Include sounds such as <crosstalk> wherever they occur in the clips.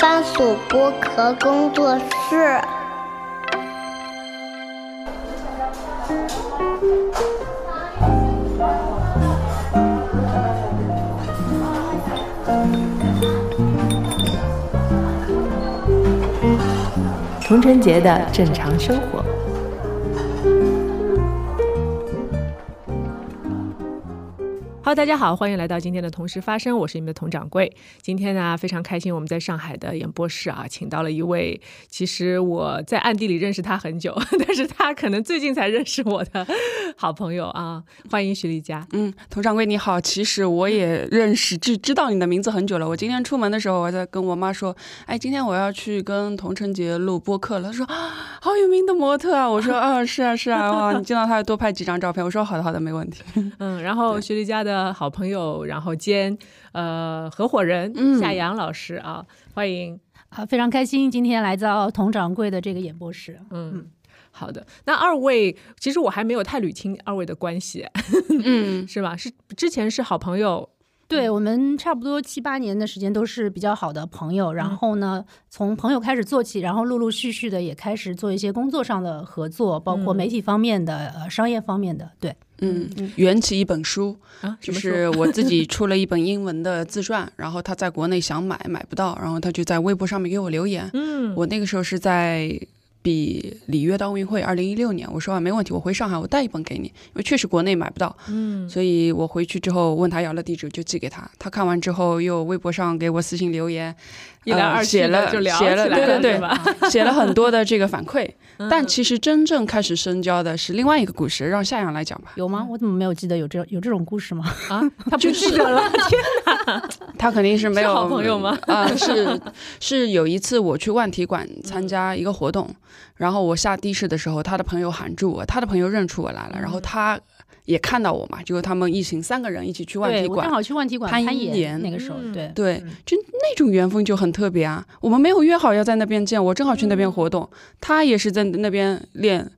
番薯剥壳工作室。童晨节的正常生活。Hello，大家好，欢迎来到今天的同时发生，我是你们的佟掌柜。今天呢，非常开心，我们在上海的演播室啊，请到了一位，其实我在暗地里认识他很久，但是他可能最近才认识我的好朋友啊。欢迎徐丽佳。嗯，佟掌柜你好，其实我也认识，知知道你的名字很久了。我今天出门的时候，我在跟我妈说，哎，今天我要去跟佟晨杰录播客了。她说，好有名的模特啊。我说，啊，是啊，是啊，哇，你见到他多拍几张照片。我说，好的，好的，没问题。嗯，然后徐丽佳的。的好朋友，然后兼呃合伙人夏阳老师啊，欢迎啊，非常开心今天来到佟掌柜的这个演播室。嗯，好的，那二位其实我还没有太捋清二位的关系，嗯，是吧？是之前是好朋友。对我们差不多七八年的时间都是比较好的朋友，然后呢，从朋友开始做起，然后陆陆续续的也开始做一些工作上的合作，包括媒体方面的、呃商业方面的。对，嗯，缘起一本书，就是我自己 <laughs> 出了一本英文的自传，然后他在国内想买买不到，然后他就在微博上面给我留言。嗯，我那个时候是在。比里约的奥运会，二零一六年，我说啊，没问题，我回上海，我带一本给你，因为确实国内买不到，嗯，所以我回去之后问他要了地址，就寄给他。他看完之后又微博上给我私信留言，一来二写了写了，对对对，<laughs> 写了很多的这个反馈。但其实真正开始深交的是另外一个故事，让夏阳来讲吧。有吗？我怎么没有记得有这有这种故事吗？啊，他不记得了，天哪！<laughs> 他肯定是没有好朋友吗？啊，是是有一次我去万体馆参加一个活动。然后我下的士的时候，他的朋友喊住我，他的朋友认出我来了，然后他也看到我嘛，就是他们一行三个人一起去万体馆，正好去万体馆攀岩。那个时候，对对，就那种缘分就很特别啊。我们没有约好要在那边见，我正好去那边活动，他也是在那边练，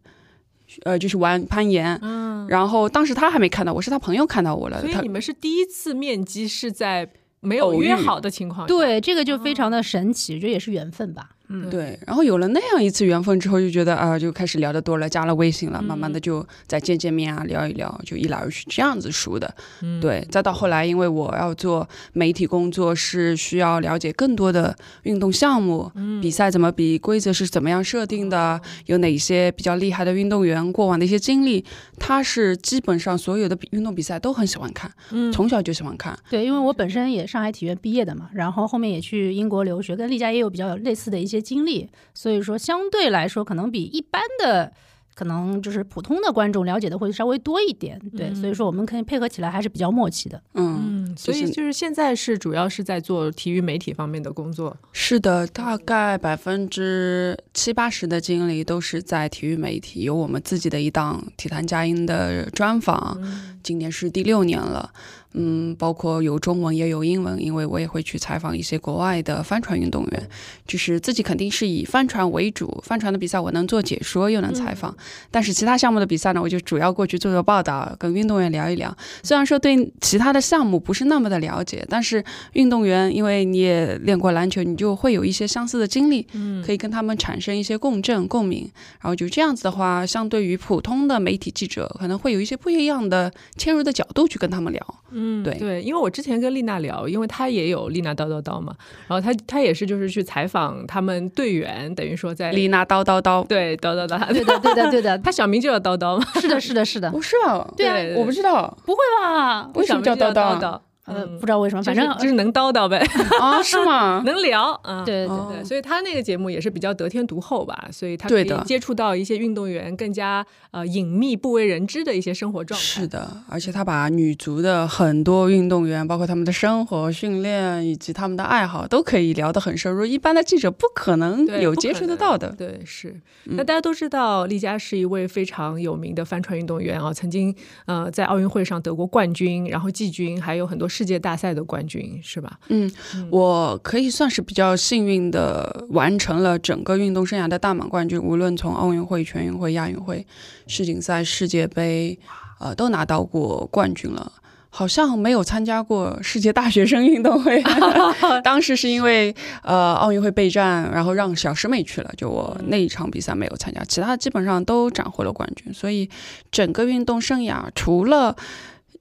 呃，就是玩攀岩。嗯，然后当时他还没看到我，是他朋友看到我了。所以你们是第一次面基是在没有约好的情况下，对这个就非常的神奇，这也是缘分吧。嗯，对，然后有了那样一次缘分之后，就觉得啊，就开始聊得多了，加了微信了，慢慢的就再见见面啊，聊一聊，就一来二去这样子熟的。嗯，对，再到后来，因为我要做媒体工作，是需要了解更多的运动项目，比赛怎么比，规则是怎么样设定的，有哪些比较厉害的运动员，过往的一些经历，他是基本上所有的比运动比赛都很喜欢看，嗯，从小就喜欢看。对，因为我本身也上海体院毕业的嘛，然后后面也去英国留学，跟丽佳也有比较类似的一些。经历，所以说相对来说，可能比一般的，可能就是普通的观众了解的会稍微多一点。对，所以说我们可以配合起来还是比较默契的。嗯，所以就是现在是主要是在做体育媒体方面的工作。是的，大概百分之七八十的精力都是在体育媒体，有我们自己的一档《体坛佳音》的专访，今年是第六年了。嗯，包括有中文也有英文，因为我也会去采访一些国外的帆船运动员，就是自己肯定是以帆船为主，帆船的比赛我能做解说又能采访，但是其他项目的比赛呢，我就主要过去做做报道，跟运动员聊一聊。虽然说对其他的项目不是那么的了解，但是运动员因为你也练过篮球，你就会有一些相似的经历，嗯，可以跟他们产生一些共振共鸣，然后就这样子的话，相对于普通的媒体记者，可能会有一些不一样的切入的角度去跟他们聊。嗯，对。对，因为我之前跟丽娜聊，因为她也有丽娜叨叨叨嘛，然后她她也是就是去采访他们队员，等于说在丽娜叨叨叨，对叨叨叨，对的对的对 <laughs> 的，她小名就叫叨叨嘛，是的是的是的，<laughs> 不是啊，对啊，我不知道，不会吧？为什么叫叨叨？呃，不知道为什么，反正就是能叨叨呗啊，<laughs> 是吗？<laughs> 能聊啊，对对对，所以他那个节目也是比较得天独厚吧，所以他可以接触到一些运动员更加呃隐秘、不为人知的一些生活状态。是的，而且他把女足的很多运动员，包括他们的生活、训练以及他们的爱好，都可以聊得很深入，一般的记者不可能有接触得到的。对，是。那大家都知道，丽佳是一位非常有名的帆船运动员啊，曾经呃在奥运会上得过冠军，然后季军，还有很多世界大赛的。冠军是吧？嗯，我可以算是比较幸运的，完成了整个运动生涯的大满冠军。无论从奥运会、全运会、亚运会、世锦赛、世界杯，呃，都拿到过冠军了。好像没有参加过世界大学生运动会，<laughs> 当时是因为呃奥运会备战，然后让小师妹去了，就我那一场比赛没有参加，其他基本上都斩获了冠军。所以整个运动生涯，除了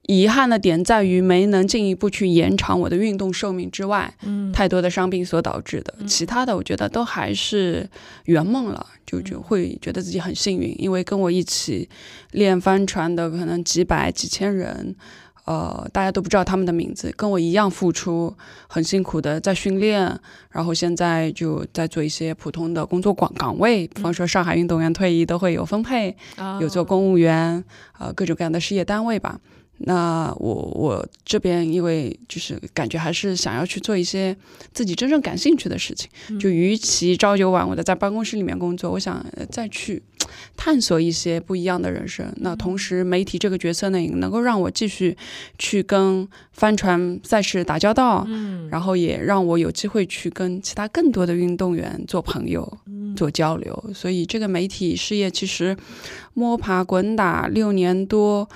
遗憾的点在于没能进一步去延长我的运动寿命之外，嗯。太多的伤病所导致的，其他的我觉得都还是圆梦了，就就会觉得自己很幸运，因为跟我一起练帆船的可能几百几千人。呃，大家都不知道他们的名字，跟我一样付出，很辛苦的在训练，然后现在就在做一些普通的工作岗岗位，比方说上海运动员退役都会有分配，啊。有做公务员，呃，各种各样的事业单位吧。那我我这边因为就是感觉还是想要去做一些自己真正感兴趣的事情，就与其朝九晚五的在办公室里面工作，我想呃再去探索一些不一样的人生。那同时，媒体这个角色呢，也能够让我继续去跟帆船赛事打交道，嗯然后也让我有机会去跟其他更多的运动员做朋友、做交流。所以这个媒体事业其实摸爬滚打六年多，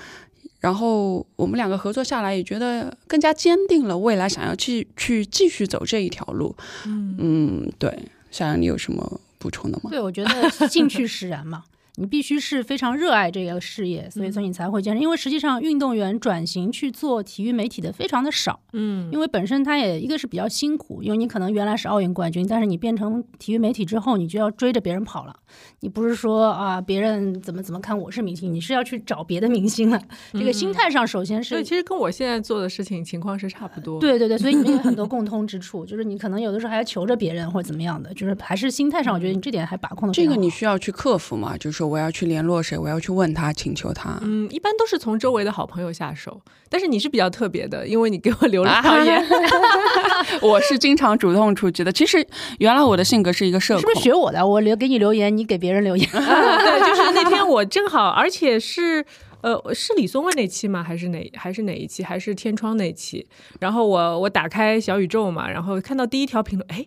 然后我们两个合作下来，也觉得更加坚定了未来想要去去继续走这一条路。嗯，对，想想，你有什么补充的吗？对，我觉得兴趣使然嘛，你必须是非常热爱这个事业，所以所以你才会坚持。因为实际上，运动员转型去做体育媒体的非常的少，嗯因为本身他也一个是比较辛苦，因为你可能原来是奥运冠军，但是你变成体育媒体之后，你就要追着别人跑了。你不是说啊别人怎么怎么看我是明星，你是要去找别的明星了。这个心态上，首先是所以其实跟我现在做的事情情况是差不多。，对对对，所以你们有很多 <laughs> 共通之处，就是你可能有的时候还要求着别人或者怎么样的，就是还是心态上，我觉得你这点还把控的这个你需要去克服嘛？就是说我要去联络谁，我要去问他，请求他。嗯，一般都是从周围的好朋友下手，但是你是比较特别的，因为你给我留了 <laughs> 啊条言。<laughs> 我是经常主动出击的。其实原来我的性格是一个社恐，是不是学我的？我留给你留言，你给别人留言。<laughs> 对，就是那天我正好，而且是。呃，是李松蔚那期吗？还是哪还是哪一期？还是天窗那期？然后我我打开小宇宙嘛，然后看到第一条评论，哎，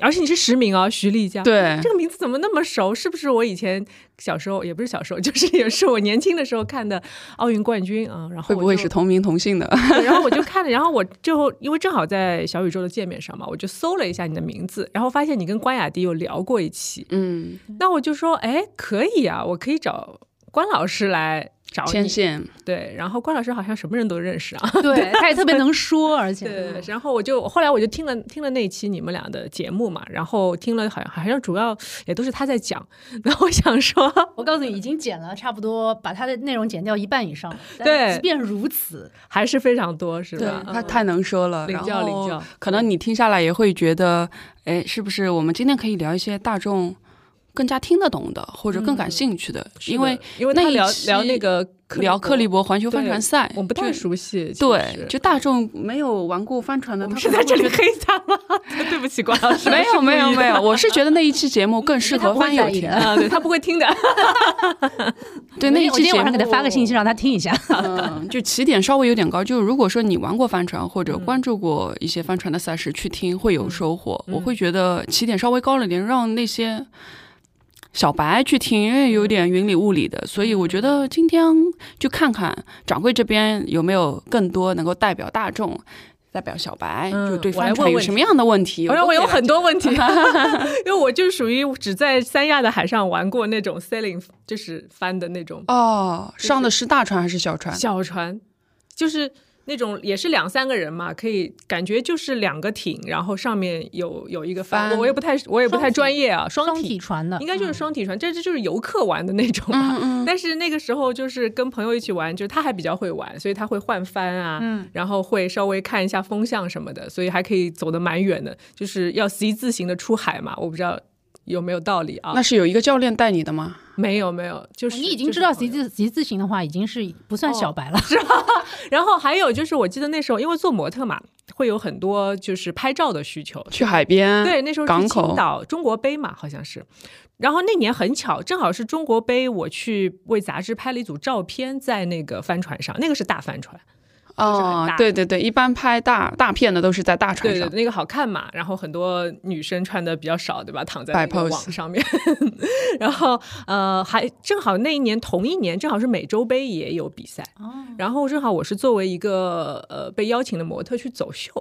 而且你是实名哦，徐丽佳。对这个名字怎么那么熟？是不是我以前小时候也不是小时候，就是也是我年轻的时候看的奥运冠军啊？然后会不会是同名同姓的？然后我就看了，<laughs> 然后我就因为正好在小宇宙的界面上嘛，我就搜了一下你的名字，然后发现你跟关雅迪有聊过一期，嗯，那我就说，哎，可以啊，我可以找关老师来找你。牵线。对，然后关老师好像什么人都认识啊。对，<laughs> 他也特别能说，而且对，然后我就后来我就听了听了那期你们俩的节目嘛，然后听了好像好像主要也都是他在讲，<laughs> 然后我想说，我告诉你，已经剪了差不多，把他的内容剪掉一半以上对即便如此，还是非常多，是吧？嗯他太能说了，领教领教可能你听下来也会觉得，哎，是不是我们今天可以聊一些大众更加听得懂的，或者更感兴趣的？因为因为他聊那一期聊那个聊克利伯，环球帆船赛，我不太熟悉，对，就大众没有玩过帆船的，我们他是在这里黑他吗？<laughs> 对不起，关老师，没有没有没有，我是觉得那一期节目更适合他不会翻友听他不会听的。<laughs> 对，那一期节目今天晚上给他发个信息，让他听一下。<laughs> 嗯，就起点稍微有点高。就如果说你玩过帆船或者嗯关注过一些帆船的赛事，去听会有收获。嗯我会觉得起点稍微高了点，让那些小白去听，因为有点云里雾里的。所以我觉得今天就看看掌柜这边有没有更多能够代表大众。代表小白，嗯就对我来帆船问什么样的问题？好像我有很多多问题，因为我就是属于只在三亚的海上玩过那种 sailing，就是帆的那种哦，上的是大船还是小船？小船，就是那种也是两三个人嘛，可以感觉就是两个艇，然后上面有有一个帆，帆我也不太我也不太专业啊，双双体体船的，应该就是双体船，这这就是游客玩的那种嘛。嗯嗯，但是那个时候就是跟朋友一起玩，就是他还比较会玩，所以他会换帆啊，嗯然后会稍微看一下风向什么的，所以还可以走得蛮远的。就是要 C 字形的出海嘛，我不知道有没有道理啊？那是有一个教练带你的吗？没有没有，就是你已经知道就是 C 字 C 字形的话，已经是不算小白了。是吧 <laughs> 然后还有就是，我记得那时候因为做模特嘛，会有很多就是拍照的需求。去海边，对，那时候去青港口岛中国杯嘛，好像是。然后那年很巧，正好是中国杯，我去为杂志拍了一组照片，在那个帆船上，那个是大帆船。哦，对对对，一般拍大大片的都是在大船上，对对，那个好看嘛。然后很多女生穿的比较少，对吧？躺在网上面。<laughs> 然后呃，还正好那一年同一年，正好是美洲杯也有比赛。哦，然后正好我是作为一个呃被邀请的模特去走秀，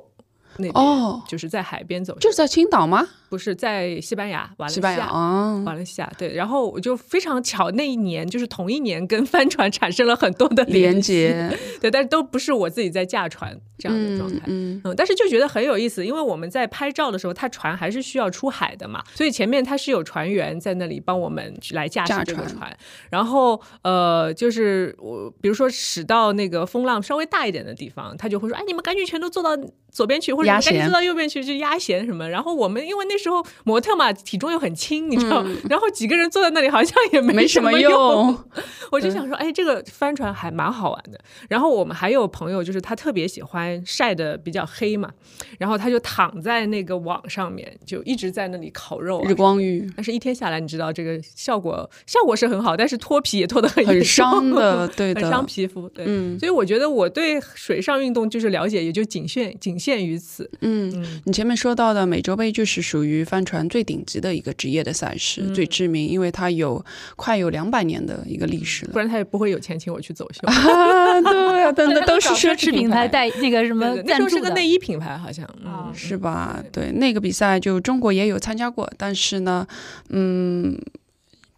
哦。就是在海边走，就是在青岛吗？不是在西班牙，瓦伦西班牙西亚啊，马来西亚对，然后我就非常巧，那一年就是同一年跟帆船产生了很多的连系，接 <laughs> 对，但是都不是我自己在驾船这样的状态。嗯。嗯，但是就觉得很有意思，因为我们在拍照的时候，它船还是需要出海的嘛，所以前面它是有船员在那里帮我们来驾驶这个船。船，然后呃，就是我比如说驶到那个风浪稍微大一点的地方，他就会说，哎，你们赶紧全都坐到左边去，或者你坐到右边去，就压弦什么。然后我们因为那时候模特嘛，体重又很轻，你知道，<laughs> 然后几个人坐在那里好像也嗯没什么什用。用，<laughs> 我就想说，哎，这个帆船还蛮好玩的。然后我们还有朋友，就是他特别喜欢晒的比较黑嘛，然后他就躺在那个网上面，就一直在那里烤肉、啊日。光浴但是一天下来，你知道这个效果效果是很好，但是脱皮也脱得很很伤的，对 <laughs> 很，伤皮肤。对，嗯所以我觉得我对水上运动就是了解，也就仅限仅限于此。嗯。嗯，你前面说到的美洲杯就是属于帆船最顶级的一个职业的赛事，嗯最知名，因为它有快有两百年的一个历史了。不然他也不会有钱请我去走秀。<laughs> 啊，对啊，等等都是奢侈品牌 <laughs> 牌，带那个什么那时候是个赞助的，内衣品牌，好像。是吧？对，那个比赛就中国也有参加过，但是呢，嗯，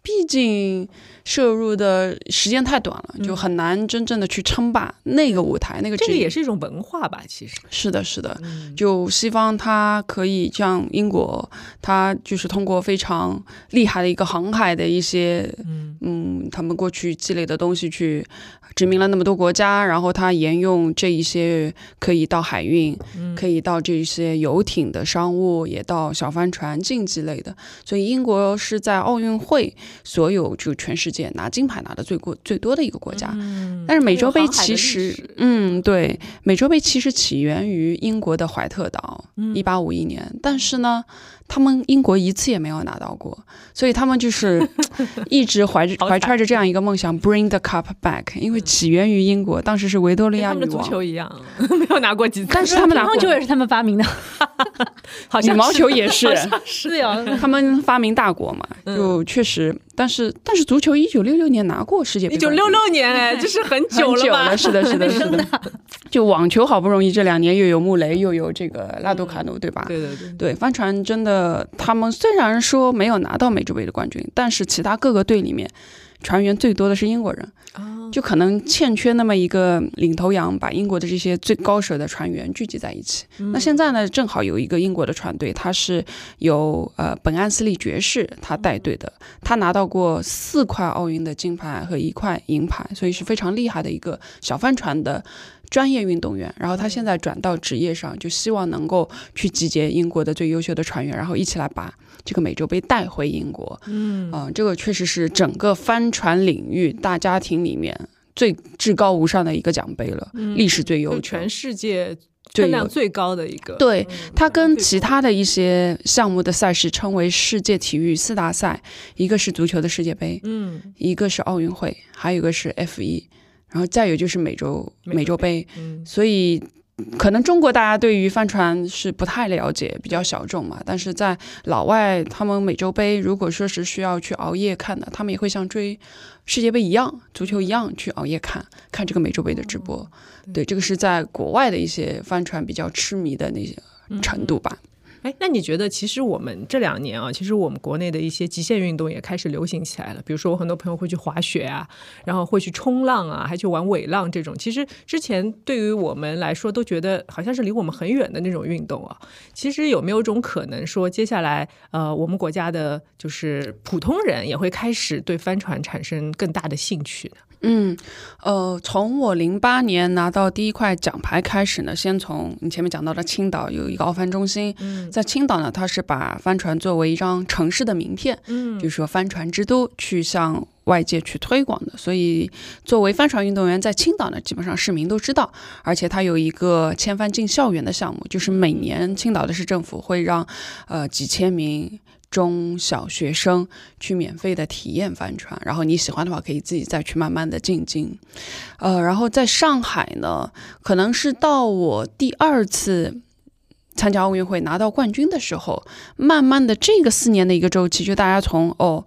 毕竟摄入的时间太短了，就很难真正的去称霸那个舞台，那个这个也是一种文化吧，其实。是的，是的。嗯。就西方，它可以像英国，它就是通过非常厉害的一个航海的一些，嗯。嗯，他们过去积累的东西去殖民了那么多国家，然后它沿用这一些可以到海运，嗯可以到这一些游艇的商务，也到小帆船竞技类的。所以英国是在奥运会所有就全世界拿金牌拿的最过最多的一个国家。嗯但是美洲杯其实，嗯，对，美洲杯其实起源于英国的怀特岛，嗯一八五一年，但是呢，他们英国一次也没有拿到过，所以他们就是 <laughs> 一直怀着怀揣着这样一个梦想，bring the cup back，因为起源于英国，当时是维多利跟他们的足亚女王，球一样，<laughs> 没有拿过几次，但是他们拿过。乒乓球也是。他们发明的，好像羽毛球也是。<laughs> 是对啊，他们发明大国嘛，嗯。就确实，但是但是足球一九六六年拿过世界杯一九，六六年，哎，这是很久了吧？很久了，<laughs> 是的，是的，是的。就网球好不容易这两年又有穆雷，又有这个拉杜卡努，对吧？对对对，对，帆船真的，他们虽然说没有拿到美洲杯的冠军，但是其他各个队里面，船员最多的是英国人，啊，就可能欠缺那么一个领头羊，把英国的这些最高手的船员聚集在一起。嗯那现在呢，正好有一个英国的船队，他是由呃本安斯利爵士他带队的，他拿到过四块奥运的金牌和一块银牌，所以是非常厉害的一个小帆船的。专业运动员，然后他现在转到职业上，就希望能够去集结英国的最优秀的船员，然后一起来把这个美洲杯带回英国。嗯。嗯、这个确实是整个帆船领域大家庭里面最至高无上的一个奖杯了，历史最悠久，全世界最量最高的一个，对嗯它跟其他的一些项目的赛事称为世界体育四大赛，一个是足球的世界杯，嗯。一个是奥运会，还有一个是 F 一，然后再有就是美洲美洲杯，嗯所以。可能中国大家对于帆船是不太了解，比较小众嘛。但是在老外，他们美洲杯如果说是需要去熬夜看的，他们也会像追世界杯一样、足球一样去熬夜看看这个美洲杯的直播。对，这个是在国外的一些帆船比较痴迷的那些程度吧。哎，那你觉得，其实我们这两年啊，其实我们国内的一些极限运动也开始流行起来了。比如说，我很多朋友会去滑雪啊，然后会去冲浪啊，还去玩尾浪这种。其实之前对于我们来说，都觉得好像是离我们很远的那种运动啊。其实有没有一种可能说，接下来呃，我们国家的就是普通人也会开始对帆船产生更大的兴趣呢？嗯，呃，从我零八年拿到第一块奖牌开始呢，先从你前面讲到的青岛有一个奥帆中心，嗯在青岛呢，它是把帆船作为一张城市的名片，嗯就是说帆船之都，去向外界去推广的。所以，作为帆船运动员，在青岛呢，基本上市民都知道，而且它有一个千帆进校园的项目，就是每年青岛的市政府会让呃几千名。中小学生去免费的体验帆船，然后你喜欢的话，可以自己再去慢慢的进京。呃，然后在上海呢，可能是到我第二次参加奥运会拿到冠军的时候，慢慢的这个四年的一个周期，就大家从哦。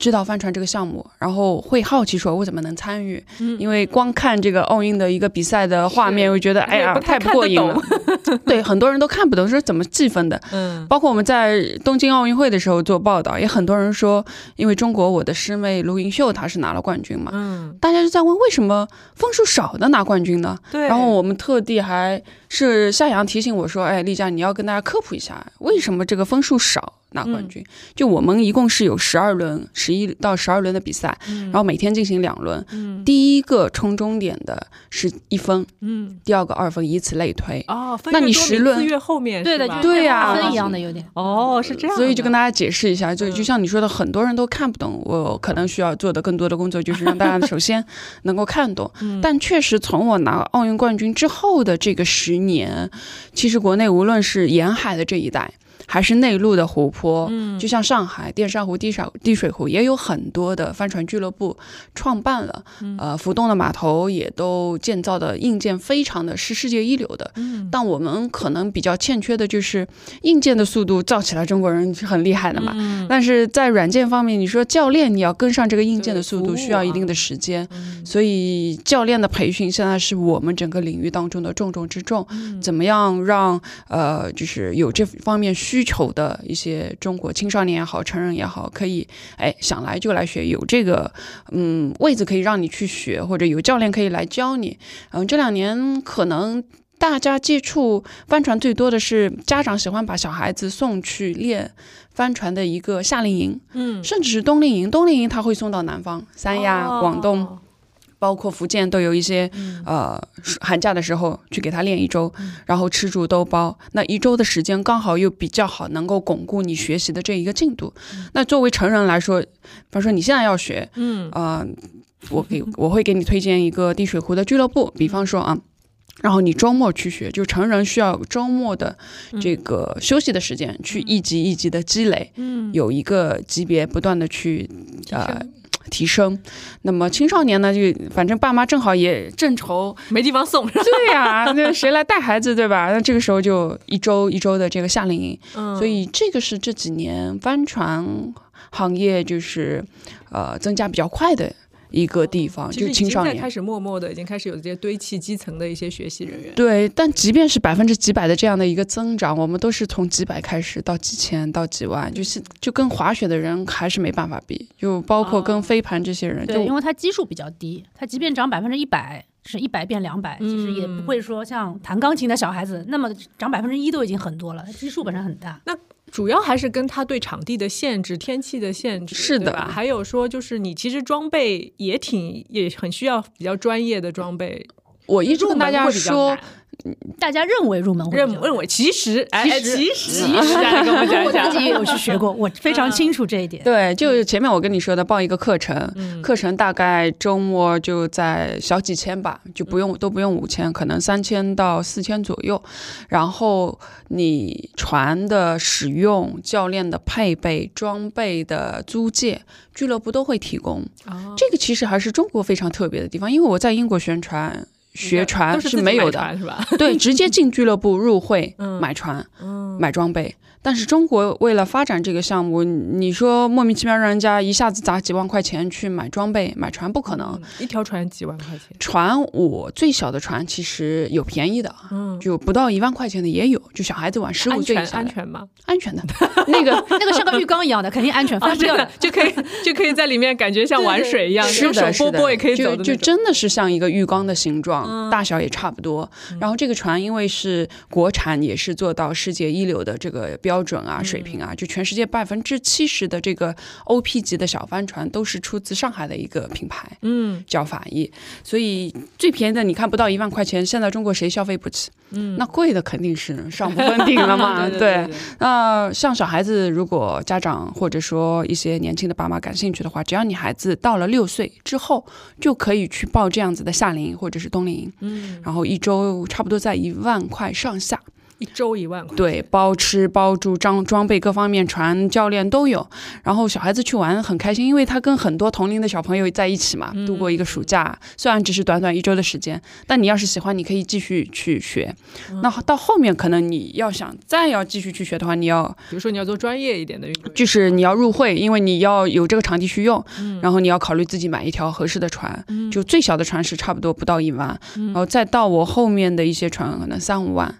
知道帆船这个项目，然后会好奇说，我怎么能参与？因为光看这个奥运的一个比赛的画面，会觉得哎呀太不过瘾了。<laughs> <laughs> 对，很多人都看不懂，说怎么计分的。嗯，包括我们在东京奥运会的时候做报道，也很多人说，因为中国我的师妹卢云秀她是拿了冠军嘛。嗯，大家就在问为什么分数少的拿冠军呢？对。然后我们特地还是夏阳提醒我说，哎，丽佳你要跟大家科普一下，为什么这个分数少。拿冠军，就我们一共是有十二轮，十一到十二轮的比赛，然后每天进行两轮。第一个冲终点的是一分，嗯，第二个二分，以此类推。哦，那你十轮越后面，对的，对呀，分一样的有点。哦，是这样。所以就跟大家解释一下，就就像你说的，很多人都看不懂，我可能需要做的更多的工作，就是让大家首先能够看懂。但确实，从我拿奥运冠军之后的这个十年，其实国内无论是沿海的这一带。还是内陆的湖泊，嗯，就像上海淀山湖、滴水滴水湖，也有很多的帆船俱乐部创办了，呃，浮动的码头也都建造的硬件非常的是世界一流的，嗯，但我们可能比较欠缺的就是硬件的速度造起来，中国人是很厉害的嘛，嗯，但是在软件方面，你说教练你要跟上这个硬件的速度，需要一定的时间，所以教练的培训现在是我们整个领域当中的重中之重，怎么样让呃，就是有这方面需。需求的一些中国青少年也好，成人也好，可以哎想来就来学，有这个嗯位子可以让你去学，或者有教练可以来教你。嗯，这两年可能大家接触帆船最多的是家长喜欢把小孩子送去练帆船的一个夏令营，嗯，甚至是冬令营。冬令营他会送到南方，三亚、广东。包括福建都有一些，呃，寒假的时候去给他练一周，然后吃住都包。那一周的时间刚好又比较好，能够巩固你学习的这一个进度。那作为成人来说，比方说你现在要学，嗯，啊，我给 <laughs> 我会给你推荐一个滴水湖的俱乐部。比方说啊，然后你周末去学，就成人需要周末的这个休息的时间去一级一级的积累，嗯，有一个级别不断的去呃。提升，那么青少年呢？就反正爸妈正好也正愁没地方送，<laughs> 对呀，那谁来带孩子，对吧？那这个时候就一周一周的这个夏令营，嗯所以这个是这几年帆船行业就是呃增加比较快的。一个地方，就是青少年开始默默的，已经开始有这些堆砌基层的一些学习人员。对，但即便是百分之几百的这样的一个增长，我们都是从几百开始，到几千，到几万，就是就跟滑雪的人还是没办法比，就包括跟飞盘这些人，对，因为它基数比较低，它即便涨百分之一百，是一百变两百，其实也不会说像弹钢琴的小孩子那么涨百分之一都已经很多了，基数本身很大。那主要还是跟他对场地的限制、天气的限制，是的。还有说，就是你其实装备也挺也很需要比较专业的装备。我一直跟大家说。大家认为入门认认为其实哎其实其实我自己也有去学过，我非常清楚这一点。对，就前面我跟你说的，报一个课程，课程大概周末就在小几千吧，就不用都不用五千，可能三千到四千左右。然后你船的使用、教练的配备、装备的租借，俱乐部都会提供。这个其实还是中国非常特别的地方，因为我在英国宣传。学船是没有的，是吧？<laughs> 对，直接进俱乐部入会买船，买装备。但是中国为了发展这个项目，你说莫名其妙让人家一下子砸几万块钱去买装备、买船，不可能。一条船几万块钱？船我最小的船其实有便宜的，嗯，就不到一万块钱的也有，就小孩子玩十五岁以下。安全吗？安全的，<laughs> 那个那个像个浴缸一样的，肯定安全，翻不掉的，就可以就可以在里面感觉像玩水一样，是的，手波波也可以走就就真的是像一个浴缸的形状。大小也差不多。然后这个船因为是国产，也是做到世界一流的这个标准啊、水平啊，就全世界百分之七十的这个 OP 级的小帆船都是出自上海的一个品牌。嗯叫法医，所以最便宜的你看不到一万块钱，现在中国谁消费不起？嗯，那贵的肯定是上不封顶了嘛，<laughs> 对对对，那像小孩子，如果家长或者说一些年轻的爸妈感兴趣的话，只要你孩子到了六岁之后，就可以去报这样子的夏令营或者是冬令营，嗯，然后一周差不多在一万块上下。一周一万块，对，包吃包住，装装备各方面，船教练都有。然后小孩子去玩很开心，因为他跟很多同龄的小朋友在一起嘛，度过一个暑假。虽然只是短短一周的时间，但你要是喜欢，你可以继续去学。那到后面可能你要想再要继续去学的话，你要比如说你要做专业一点的运动，就是你要入会，因为你要有这个场地去用，然后你要考虑自己买一条合适的船。就最小的船是差不多不到一万，然后再到我后面的一些船可能三五万。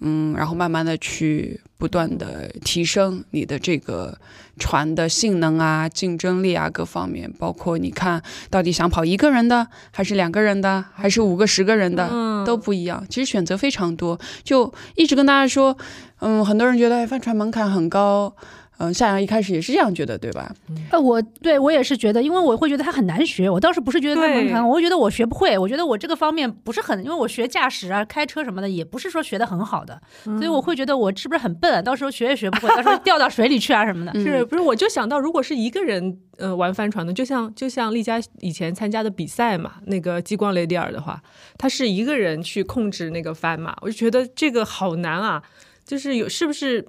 嗯，然后慢慢的去不断的提升你的这个船的性能啊、竞争力啊各方面，包括你看到底想跑一个人的，还是两个人的，还是五个、十个人的，嗯都不一样。其实选择非常多，就一直跟大家说，嗯，很多人觉得哎帆船门槛很高。嗯，夏阳一开始也是这样觉得，对吧？呃，我对我也是觉得，因为我会觉得它很难学。我倒是不是觉得它门对槛，我会觉得我学不会。我觉得我这个方面不是很，因为我学驾驶啊、开车什么的，也不是说学的很好的，所以我会觉得我是不是很笨啊？到时候学也学不会，到时候掉到水里去啊什么的。是不是？我就想到，如果是一个人呃玩帆船的，就像就像丽佳以前参加的比赛嘛，那个激光雷迪尔的话，他是一个人去控制那个帆嘛，我就觉得这个好难啊，就是有是不是？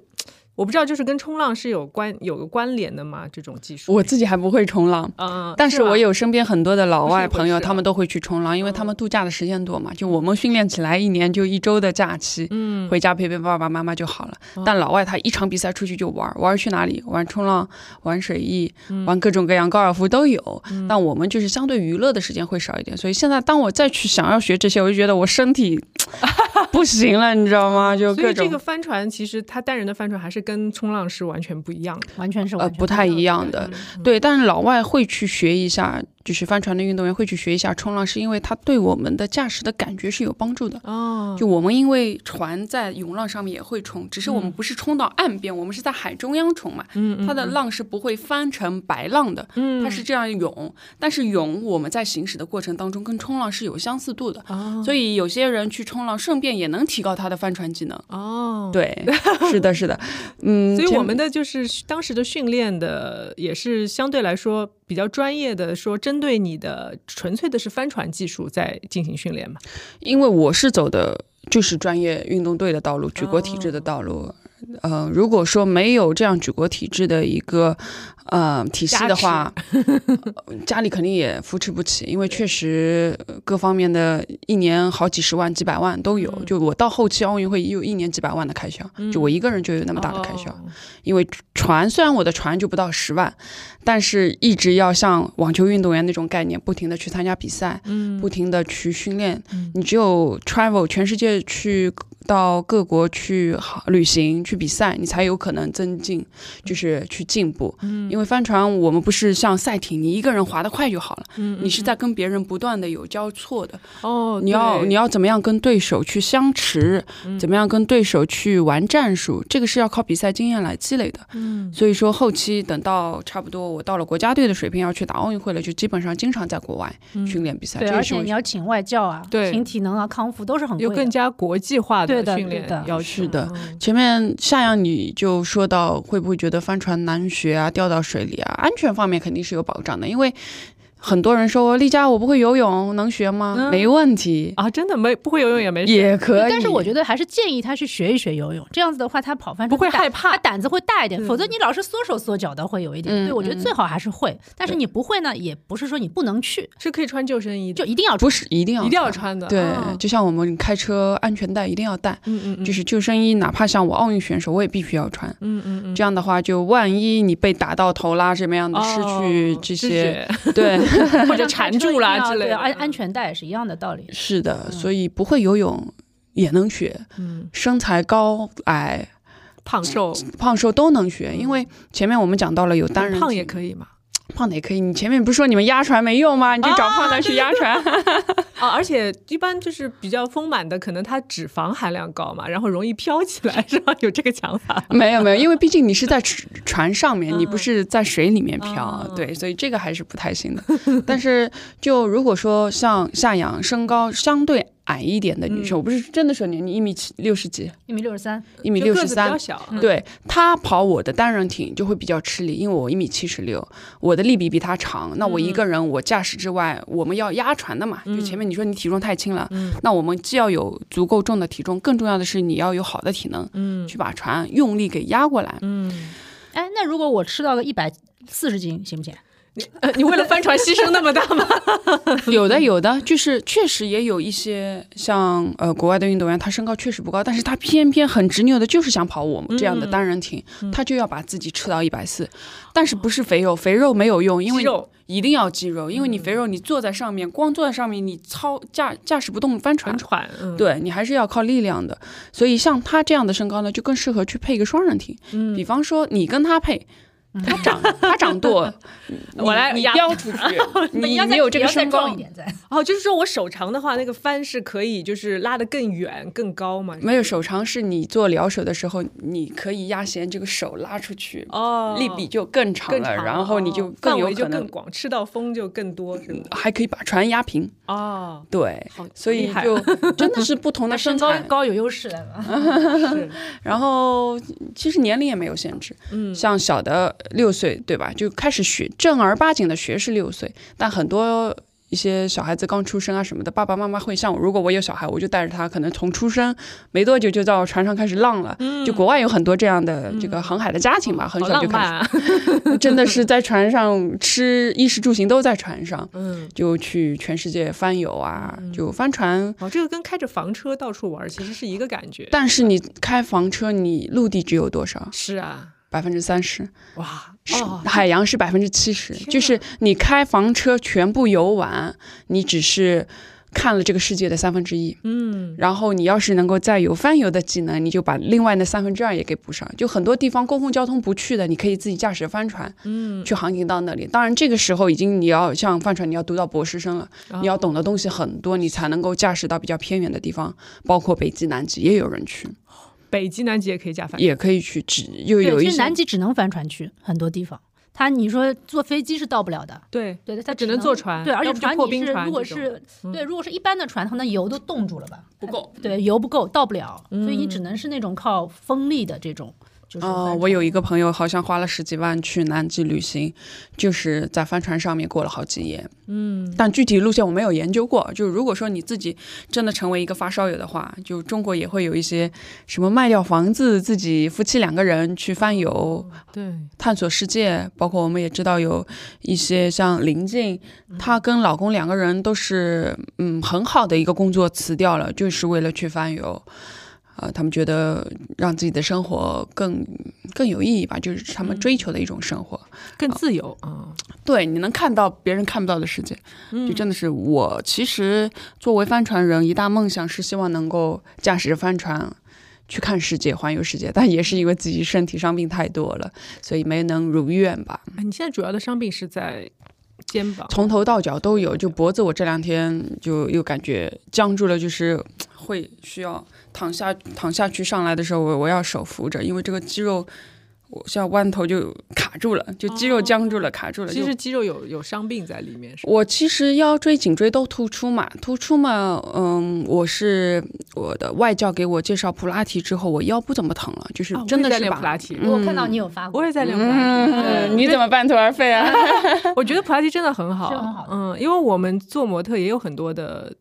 我不知道，就是跟冲浪是有关有个关联的吗？这种技术？我自己还不会冲浪，嗯，但是我有身边很多的老外朋友，他们都会去冲浪，因为他们度假的时间多嘛。就我们训练起来一年就一周的假期，嗯，回家陪陪爸爸妈妈就好了。但老外他一场比赛出去就玩，玩去哪里？玩冲浪，玩水翼，玩各种各样高尔夫都有。但我们就是相对娱乐的时间会少一点，所以现在当我再去想要学这些，我就觉得我身体 <laughs> 不行了，你知道吗？就各种所以这个帆船其实他单人的帆船还是跟冲浪是完全不一样的。完全是完全呃不太一样的。对，但是老外会去学一下，就是帆船的运动员会去学一下冲浪，是因为它对我们的驾驶的感觉是有帮助的。哦，就我们因为船在涌浪上面也会冲，只是我们不是冲到岸边，我们是在海中央冲嘛，嗯它的浪是不会翻成白浪的，嗯它是这样涌。但是涌我们在行驶的过程当中跟冲浪是有相似度的，哦所以有些人去冲浪顺便也能提高他的帆船技能。哦，对，<laughs> 是的，是的，嗯，所以我们的就是当时的训练的也是相对来说比较专业的，说针对你的纯粹的是帆船技术在进行训练嘛。因为我是走的就是专业运动队的道路，举国体制的道路。呃，如果说没有这样举国体制的一个呃体系的话，呃 <laughs> 家里肯定也扶持不起，因为确实呃各方面的一年好几十万、几百万都有。嗯就我到后期奥运会也有一年几百万的开销，就我一个人就有那么大的开销。哦因为船虽然我的船就不到十万，但是一直要像网球运动员那种概念，不停的去参加比赛，嗯不停的去训练。你只有 travel 全世界去到各国去旅行去比赛，你才有可能增进，就是去进步。嗯因为帆船我们不是像赛艇，你一个人划得快就好了，嗯你是在跟别人不断的有交错的。哦，你要你要要怎么样跟对手去相持，嗯怎么样跟对手去玩战术，这个是要靠比赛经验来积累的。嗯所以说后期等到差不多我到了国家队的水平，要去打奥运会了，就基本上经常在国外训练比赛。对，而且你要请外教啊，对请体能啊、康复都是很贵的。有更加国际化的训练对的要求是的嗯前面夏阳你就说到会不会觉得帆船难学啊，掉到水里啊？安全方面肯定是有保障的，因为很多人说丽佳我不会游泳，能学吗？嗯。没问题，啊，真的没不会游泳也没事，也可以。但是我觉得还是建议他去学一学游泳，这样子的话，他跑帆船不会害怕。他胆子会大一点。对否则你老是缩手缩脚的，会有一点。嗯对，我觉得嗯。最好还是会。但是你不会呢，也不是说你不能去，是可以穿救生衣的，就一定要不是一定要一定要穿穿的。对，啊就像我们开车安全带一定要带，嗯嗯嗯，就是救生衣，哪怕像我奥运选手，我也必须要穿。嗯嗯嗯，这样的话，就万一你被打到头啦，什么样的失去哦这些，失对，血或者 <laughs> 缠住啦之类，的，安安全带也是一样的道理。是的，所以不会游泳也能学，嗯，身材高矮胖瘦胖瘦都能学，因为前面我们讲到了有单人胖也可以嘛。胖的也可以。你前面不是说你们压船没用吗？你就找胖的去压船。<laughs> 啊，而且一般就是比较丰满的，可能它脂肪含量高嘛，然后容易飘起来，是吧？有这个想法？<laughs> 没有没有，因为毕竟你是在船上面，你不是在水里面漂，对，所以这个还是不太行的。但是就如果说像夏阳身高相对。矮一点的女生，我不是真的说你，你一米七六十几，一米六十三，一米六十三，小。对她跑我的单人艇就会比较吃力，因为我一米七十六，我的力比比她长。那我一个人，我驾驶之外，我们要压船的嘛，就前面你说你体重太轻了，那我们既要有足够重的体重，更重要的是你要有好的体能，嗯，去把船用力给压过来，嗯。哎，那如果我吃到个一百四十斤，行不行？<laughs> 你为了帆船牺牲那么大吗？<laughs> 有的，有的，就是确实也有一些像呃国外的运动员，他身高确实不高，但是他偏偏很执拗的，就是想跑我们这样的单人艇，他就要把自己吃到一百四，但是不是肥肉，肥肉没有用，因为一定要肌肉，因为你肥肉你坐在上面，光坐在上面你操驾驾驶不动帆船，船，对你还是要靠力量的，所以像他这样的身高呢，就更适合去配一个双人艇，嗯，比方说你跟他配。他长他长舵，<laughs> 我来你飙出去，<laughs> 你你有这个身高。哦，就是说我手长的话，那个帆是可以就是拉得更远更高嘛？没有手长是你做撩手的时候，你可以压弦这个手拉出去，哦，力比就更长了，然后你就更有可能广，吃到风就更多，是还可以把船压平。哦，对，所以就 <laughs> 真的是不同的身高高有优势了。然后其实年龄也没有限制，嗯，像小的。六岁对吧？就开始学正儿八经的学是六岁，但很多一些小孩子刚出生啊什么的，爸爸妈妈会像我，如果我有小孩，我就带着他，可能从出生没多久就到船上开始浪了。就国外有很多这样的这个航海的家庭吧，很小就开始，<laughs> 真的是在船上吃衣食住行都在船上，嗯，就去全世界翻游啊，就帆船。哦，这个跟开着房车到处玩其实是一个感觉。但是你开房车，你陆地只有多少？是啊。百分之三十，哇！海洋是百分之七十，就是你开房车全部游玩，你只是看了这个世界的三分之一。嗯，然后你要是能够再有翻游的技能，你就把另外那三分之二也给补上。就很多地方公共交通不去的，你可以自己驾驶帆船，嗯，去航行到那里。当然，这个时候已经你要像帆船，你要读到博士生了，你要懂的东西很多，你才能够驾驶到比较偏远的地方，包括北极、南极也有人去。北极、南极也可以驾帆，也可以去，只又有一些。其实南极只能帆船去很多地方，它你说坐飞机是到不了的。对对，它只能坐船。对，而且船你是如果是对，如果是一般的船，它那油都冻住了吧？不够。对，油不够，到不了，所以你只能是那种靠风力的这种。哦，我有一个朋友，好像花了十几万去南极旅行，就是在帆船上面过了好几夜。嗯，但具体路线我没有研究过。就如果说你自己真的成为一个发烧友的话，就中国也会有一些什么卖掉房子，自己夫妻两个人去翻游，对，探索世界。包括我们也知道有一些像林静，她跟老公两个人都是嗯很好的一个工作辞掉了，就是为了去翻游。呃，他们觉得让自己的生活更更有意义吧，就是他们追求的一种生活，更自由啊。对，你能看到别人看不到的世界，就真的是我。其实作为帆船人，一大梦想是希望能够驾驶着帆船去看世界、环游世界，<laughs> 但也是因为自己身体伤病太多了，所以没能如愿吧。你现在主要的伤病是在肩膀，从头到脚都有，就脖子，我这两天就又感觉僵住了，就是会需要。躺下躺下去上来的时候，我我要手扶着，因为这个肌肉，我像弯头就卡住了，就肌肉僵住了，卡住了。其实肌肉有有伤病在里面。我其实腰椎、颈椎都突出嘛，突出嘛，嗯，我是我的外教给我介绍普拉提之后，我腰不怎么疼了，就是真的是练普拉提。我看到你有发过，我也在练普拉提。你怎么半途而废啊？<laughs> 我觉得普拉提真的很好，很好。嗯，因为我们做模特也有很多的，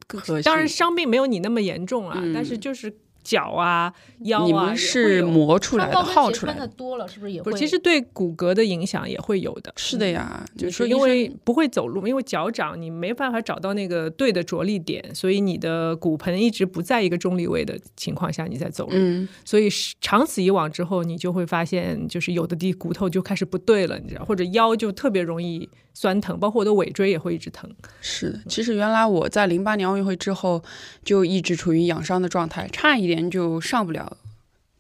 当然伤病没有你那么严重啊，但是就是。脚啊，腰啊，你们是磨出来的，耗出来的多了，是不是也会？其实对骨骼的影响也会有的。是的呀，就是说因为不会走路，因为脚掌你没办法找到那个对的着力点，所以你的骨盆一直不在一个中立位的情况下你在走路。嗯，所以长此以往之后，你就会发现，就是有的地骨头就开始不对了，你知道，或者腰就特别容易酸疼，包括我的尾椎也会一直疼。是的，其实原来我在零八年奥运会之后就一直处于养伤的状态，差一点。就上不了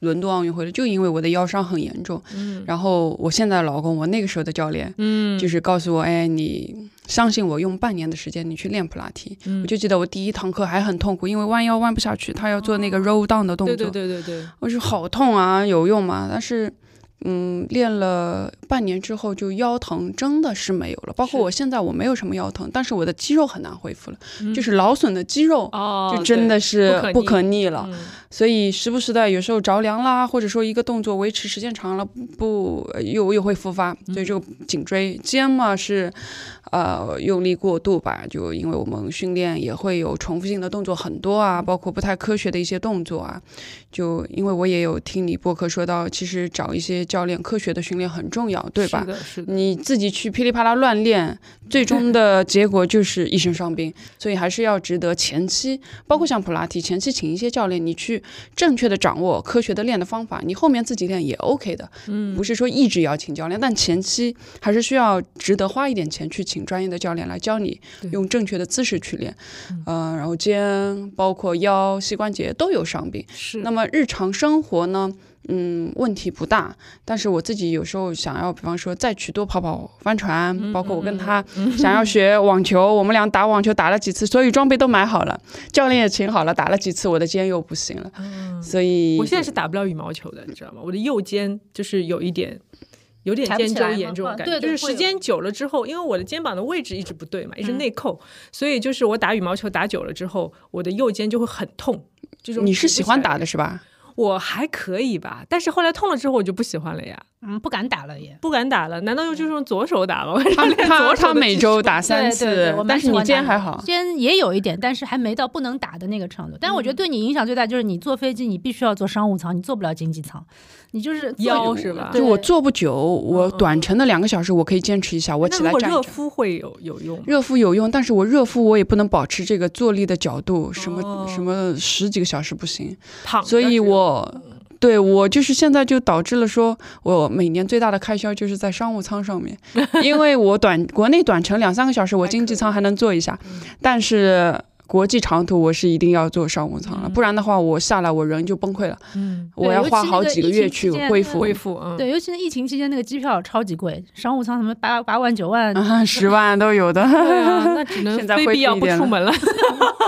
伦敦奥运会了，就因为我的腰伤很严重。嗯然后我现在老公，我那个时候的教练，嗯就是告诉我，哎，你相信我，用半年的时间你去练普拉提。嗯我就记得我第一堂课还很痛苦，因为弯腰弯不下去，他要做那个 roll down 的动作，对对对对对，我说好痛啊，有用吗？但是。嗯，练了半年之后，就腰疼真的是没有了。包括我现在我没有什么腰疼，但是我的肌肉很难恢复了，嗯就是劳损的肌肉哦，就真的是不可逆了。嗯所以时不时的有时候着凉啦，或者说一个动作维持时间长了不呃又又会复发，所以就颈椎肩嘛是呃用力过度吧，就因为我们训练也会有重复性的动作很多啊，包括不太科学的一些动作啊，就因为我也有听你播客说到，其实找一些教练科学的训练很重要，对吧是？的，是的，你自己去噼里啪啦乱练，最终的 <laughs> 结果就是一身伤病。所以还是要值得前期，包括像普拉提，前期请一些教练，你去正确的掌握科学的练的方法，你后面自己练也 OK 的。嗯不是说一直要请教练，但前期还是需要值得花一点钱去请专业的教练来教你用正确的姿势去练。嗯、然后肩、包括腰、膝关节都有伤病。是那么日常生活呢，嗯，问题不大。但是我自己有时候想要，比方说再去多跑跑帆船，嗯包括我跟他想要学网球，我们俩打网球打了几次，所以装备都买好了，教练也请好了，打了几次，我的肩又不行了，所以嗯我现在是打不了羽毛球的，你知道吗？我的右肩就是有一点。有点肩周炎这种感觉，就是时间久了之后，因为我的肩膀的位置一直不对嘛，一直嗯内扣，所以就是我打羽毛球打久了之后，我的右肩就会很痛。这种你是喜欢打？的是吧？我还可以吧，但是后来痛了之后我就不喜欢了呀，嗯，不敢打了也。不敢打了。难道又就是用左手打了？我他练他每周打三次但是你喜欢打的肩还好。肩也有一点，但是还没到不能打的那个程度。但是我觉得对你影响最大就是你坐飞机，你必须要坐商务舱，你坐不了经济舱，你就是腰是吧就我坐不久，我短程的两个小时我可以坚持一下，我起来站。热敷会有有用？热敷有用，但是我热敷我也不能保持这个坐立的角度，什么、哦什么十几个小时不行。躺所以是我对我就是现在就导致了说，我每年最大的开销就是在商务舱上面，<laughs> 因为我短国内短程两三个小时我经济舱还能坐一下，嗯。但是。国际长途我是一定要坐商务舱了，嗯不然的话我下来我人就崩溃了，嗯我要花好几个月去恢复。恢复嗯对，尤其是疫情期间那个机票超级贵，商务舱什么八八万九万，啊，<laughs> 十万都有的。对啊，<laughs> 那只能现在恢非必要不出门了。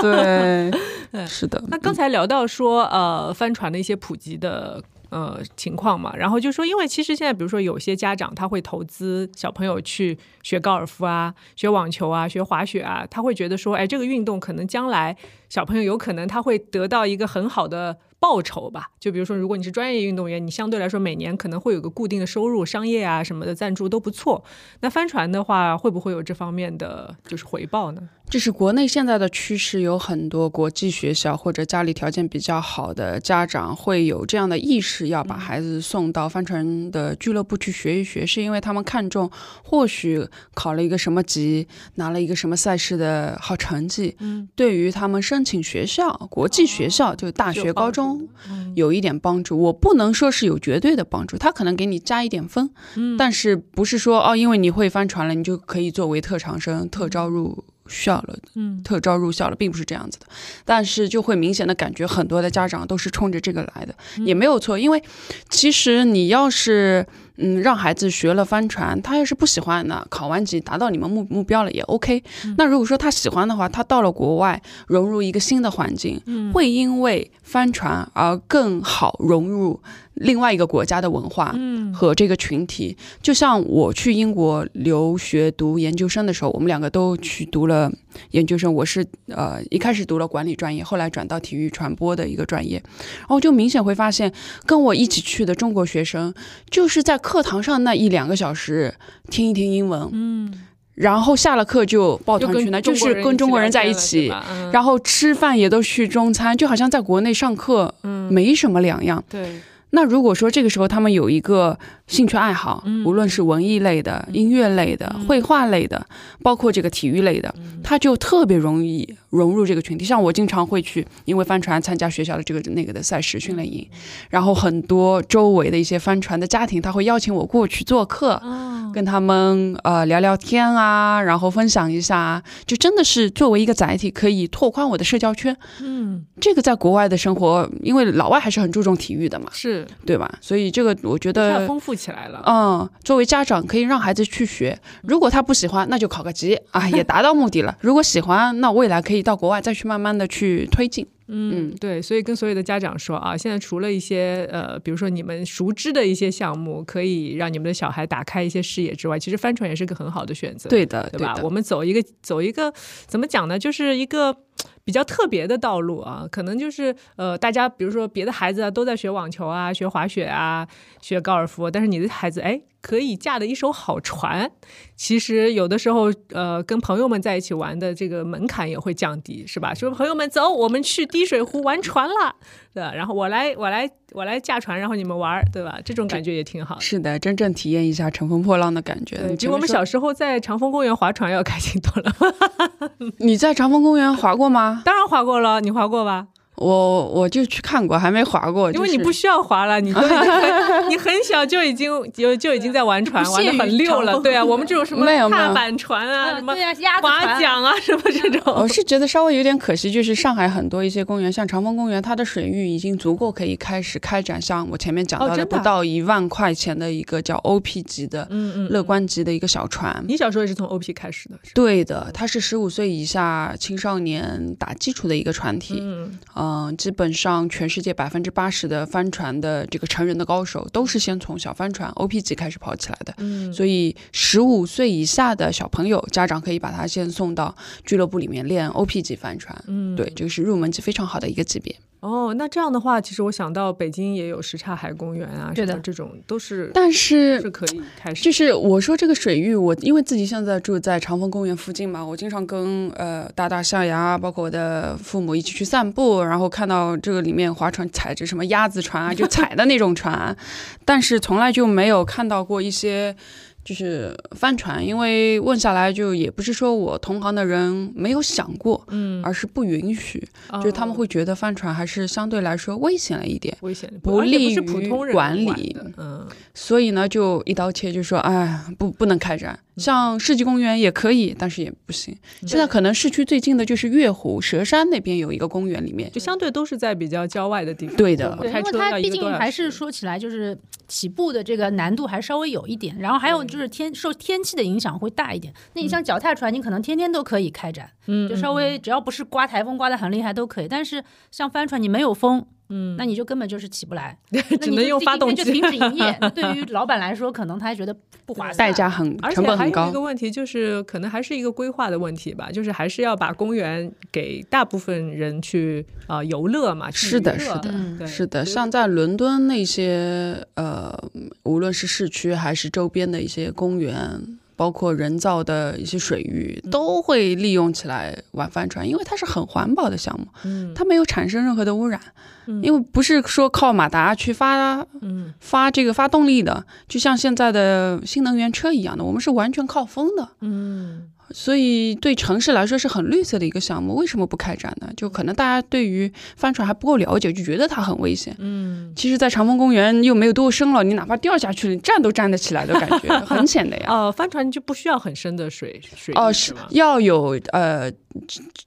对 <laughs> 嗯，是的。那刚才聊到说，呃，帆船的一些普及的呃情况嘛，然后就说，因为其实现在比如说有些家长他会投资小朋友去学高尔夫啊、学网球啊、学滑雪啊，他会觉得说，哎，这个运动可能将来小朋友有可能他会得到一个很好的。报酬吧，就比如说，如果你是专业运动员，你相对来说每年可能会有个固定的收入，商业啊什么的赞助都不错。那帆船的话，会不会有这方面的就是回报呢？这是国内现在的趋势，有很多国际学校或者家里条件比较好的家长会有这样的意识，要把孩子送到帆船的俱乐部去学一学，是因为他们看重或许考了一个什么级，拿了一个什么赛事的好成绩，嗯，对于他们申请学校、国际学校，就大学、高中。有一点帮助，我不能说是有绝对的帮助，他可能给你加一点分，嗯。但是不是说哦，因为你会帆船了，你就可以作为特长生特招入校了，嗯特招入校了，并不是这样子的。但是就会明显的感觉，很多的家长都是冲着这个来的，也没有错，因为其实你要是嗯让孩子学了帆船，他要是不喜欢呢，考完级达到你们目目标了也 OK。那如果说他喜欢的话，他到了国外融入一个新的环境，会因为帆船而更好融入另外一个国家的文化。嗯和这个群体，就像我去英国留学读研究生的时候，我们两个都去读了研究生。我是呃一开始读了管理专业，后来转到体育传播的一个专业，然后就明显会发现，跟我一起去的中国学生，就是在课堂上那一两个小时听一听英文，嗯，然后下了课就抱团取暖，就是跟中国人在一起，然然后吃饭也都去中餐，就好像在国内上课嗯，没什么两样。对，那如果说这个时候他们有一个兴趣爱好，嗯无论是文艺类的、音乐类的、绘画类的，包括这个体育类的，嗯他就特别容易融入这个群体。像我经常会去，因为帆船参加学校的这个那个的赛事训练营，然后很多周围的一些帆船的家庭，他会邀请我过去做课。哦跟他们呃聊聊天啊，然后分享一下，就真的是作为一个载体，可以拓宽我的社交圈。嗯，这个在国外的生活，因为老外还是很注重体育的嘛，是对吧？所以这个我觉得。太丰富起来了，嗯，作为家长可以让孩子去学，如果他不喜欢，那就考个级啊，也达到目的了。如果喜欢，那未来可以到国外再去慢慢的去推进。嗯，对，所以跟所有的家长说啊，现在除了一些呃，比如说你们熟知的一些项目，可以让你们的小孩打开一些视野之外，其实帆船也是个很好的选择。对的，对吧？的我们走一个走一个怎么讲呢？就是一个比较特别的道路啊，可能就是呃，大家比如说别的孩子啊都在学网球啊、学滑雪啊、学高尔夫，但是你的孩子哎。可以驾的一艘好船，其实有的时候，呃，跟朋友们在一起玩的这个门槛也会降低，是吧？说朋友们走，我们去滴水湖玩船了，对吧？然后我来，我来，我来驾船，然后你们玩，对吧？这种感觉也挺好。是的，真正体验一下乘风破浪的感觉，比我们小时候在长风公园划船要开心多了。<laughs> 你在长风公园划过吗？当然划过了，你划过吧？我我就去看过，还没划过。因为你不需要划了，你都 <laughs> 你很小就已经就就已经在玩船，玩的很溜了。<laughs> 对啊，我们这种什么踏板船啊，什么划桨啊，什么这种。我是觉得稍微有点可惜，就是上海很多一些公园，像长风公园，它的水域已经足够可以开始开展像我前面讲到的不到一万块钱的一个叫 OP 级的乐观级的一个小船。你小时候也是从 OP 开始的？对的，它是十五岁以下青少年打基础的一个船体。嗯。嗯，基本上全世界百分之八十的帆船的这个成人的高手都是先从小帆船 OP 级开始跑起来的。嗯，所以十五岁以下的小朋友，家长可以把他先送到俱乐部里面练 OP 级帆船。嗯，对，这个是入门级非常好的一个级别。哦，那这样的话，其实我想到北京也有什刹海公园啊，对的，这种都是，但是是可以开始。就是我说这个水域，我因为自己现在住在长风公园附近嘛，我经常跟呃大大象牙，包括我的父母一起去散步，然后看到这个里面划船踩着什么鸭子船啊，就踩的那种船，<laughs> 但是从来就没有看到过一些。就是帆船，因为问下来就也不是说我同行的人没有想过，嗯，而是不允许，就是他们会觉得帆船还是相对来说危险了一点，危险不利于管理，嗯，所以呢就一刀切，就说哎，不不能开展。像世纪公园也可以，但是也不行。现在可能市区最近的就是月湖、蛇山那边有一个公园，里面就相对都是在比较郊外的地方。对的，因为它毕竟还是说起来就是起步的这个难度还稍微有一点，然后还有就是天受天气的影响会大一点。那你像脚踏船，你可能天天都可以开展，嗯，就稍微只要不是刮台风刮得很厉害都可以。但是像帆船，你没有风。嗯，那你就根本就是起不来，<laughs> 只能用发动机就停止营业。<laughs> 对于老板来说，可能他还觉得不划算，代价很，成本很高。一个问题就是，可能还是一个规划的问题吧，就是还是要把公园给大部分人去啊游乐嘛。是的，是的，是的。像在伦敦那些呃，无论是市区还是周边的一些公园。包括人造的一些水域都会利用起来玩帆船，因为它是很环保的项目，嗯，它没有产生任何的污染，嗯，因为不是说靠马达去发，嗯，发这个发动力的，就像现在的新能源车一样的，我们是完全靠风的，嗯。所以对城市来说是很绿色的一个项目，为什么不开展呢？就可能大家对于帆船还不够了解，就觉得它很危险。嗯，其实，在长风公园又没有多深了，你哪怕掉下去，你站都站得起来的感觉，很浅的呀。哦，帆船就不需要很深的水水。哦，是要有呃，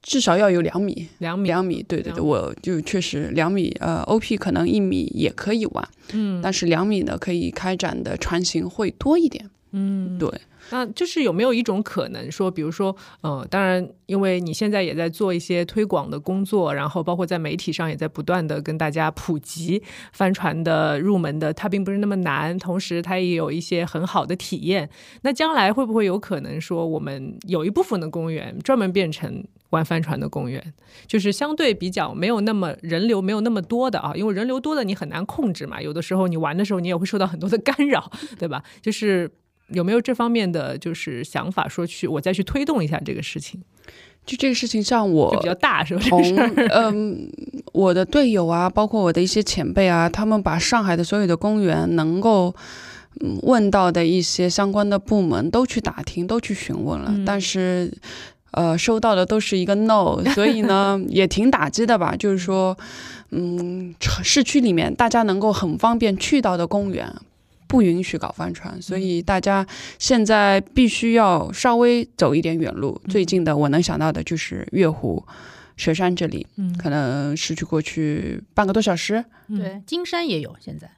至少要有两米，两米，两米。对对对，我就确实两米，呃，OP 可能一米也可以玩，嗯，但是两米呢，可以开展的船型会多一点。嗯，对。那就是有没有一种可能说，比如说，呃，当然，因为你现在也在做一些推广的工作，然后包括在媒体上也在不断的跟大家普及帆船的入门的，它并不是那么难，同时它也有一些很好的体验。那将来会不会有可能说，我们有一部分的公园专门变成玩帆船的公园，就是相对比较没有那么人流没有那么多的啊？因为人流多的你很难控制嘛，有的时候你玩的时候你也会受到很多的干扰，对吧？就是。有没有这方面的就是想法，说去我再去推动一下这个事情？就这个事情，像我比较大是吧？嗯，我的队友啊，包括我的一些前辈啊，他们把上海的所有的公园能够问到的一些相关的部门都去打听，都去询问了，但是呃，收到的都是一个 no，所以呢，<laughs> 也挺打击的吧？就是说，嗯，市区里面大家能够很方便去到的公园。不允许搞帆船，所以大家现在必须要稍微走一点远路。最近的我能想到的就是月湖。佘山这里，嗯可能市区过去半个多小时，嗯对，金山也有现在，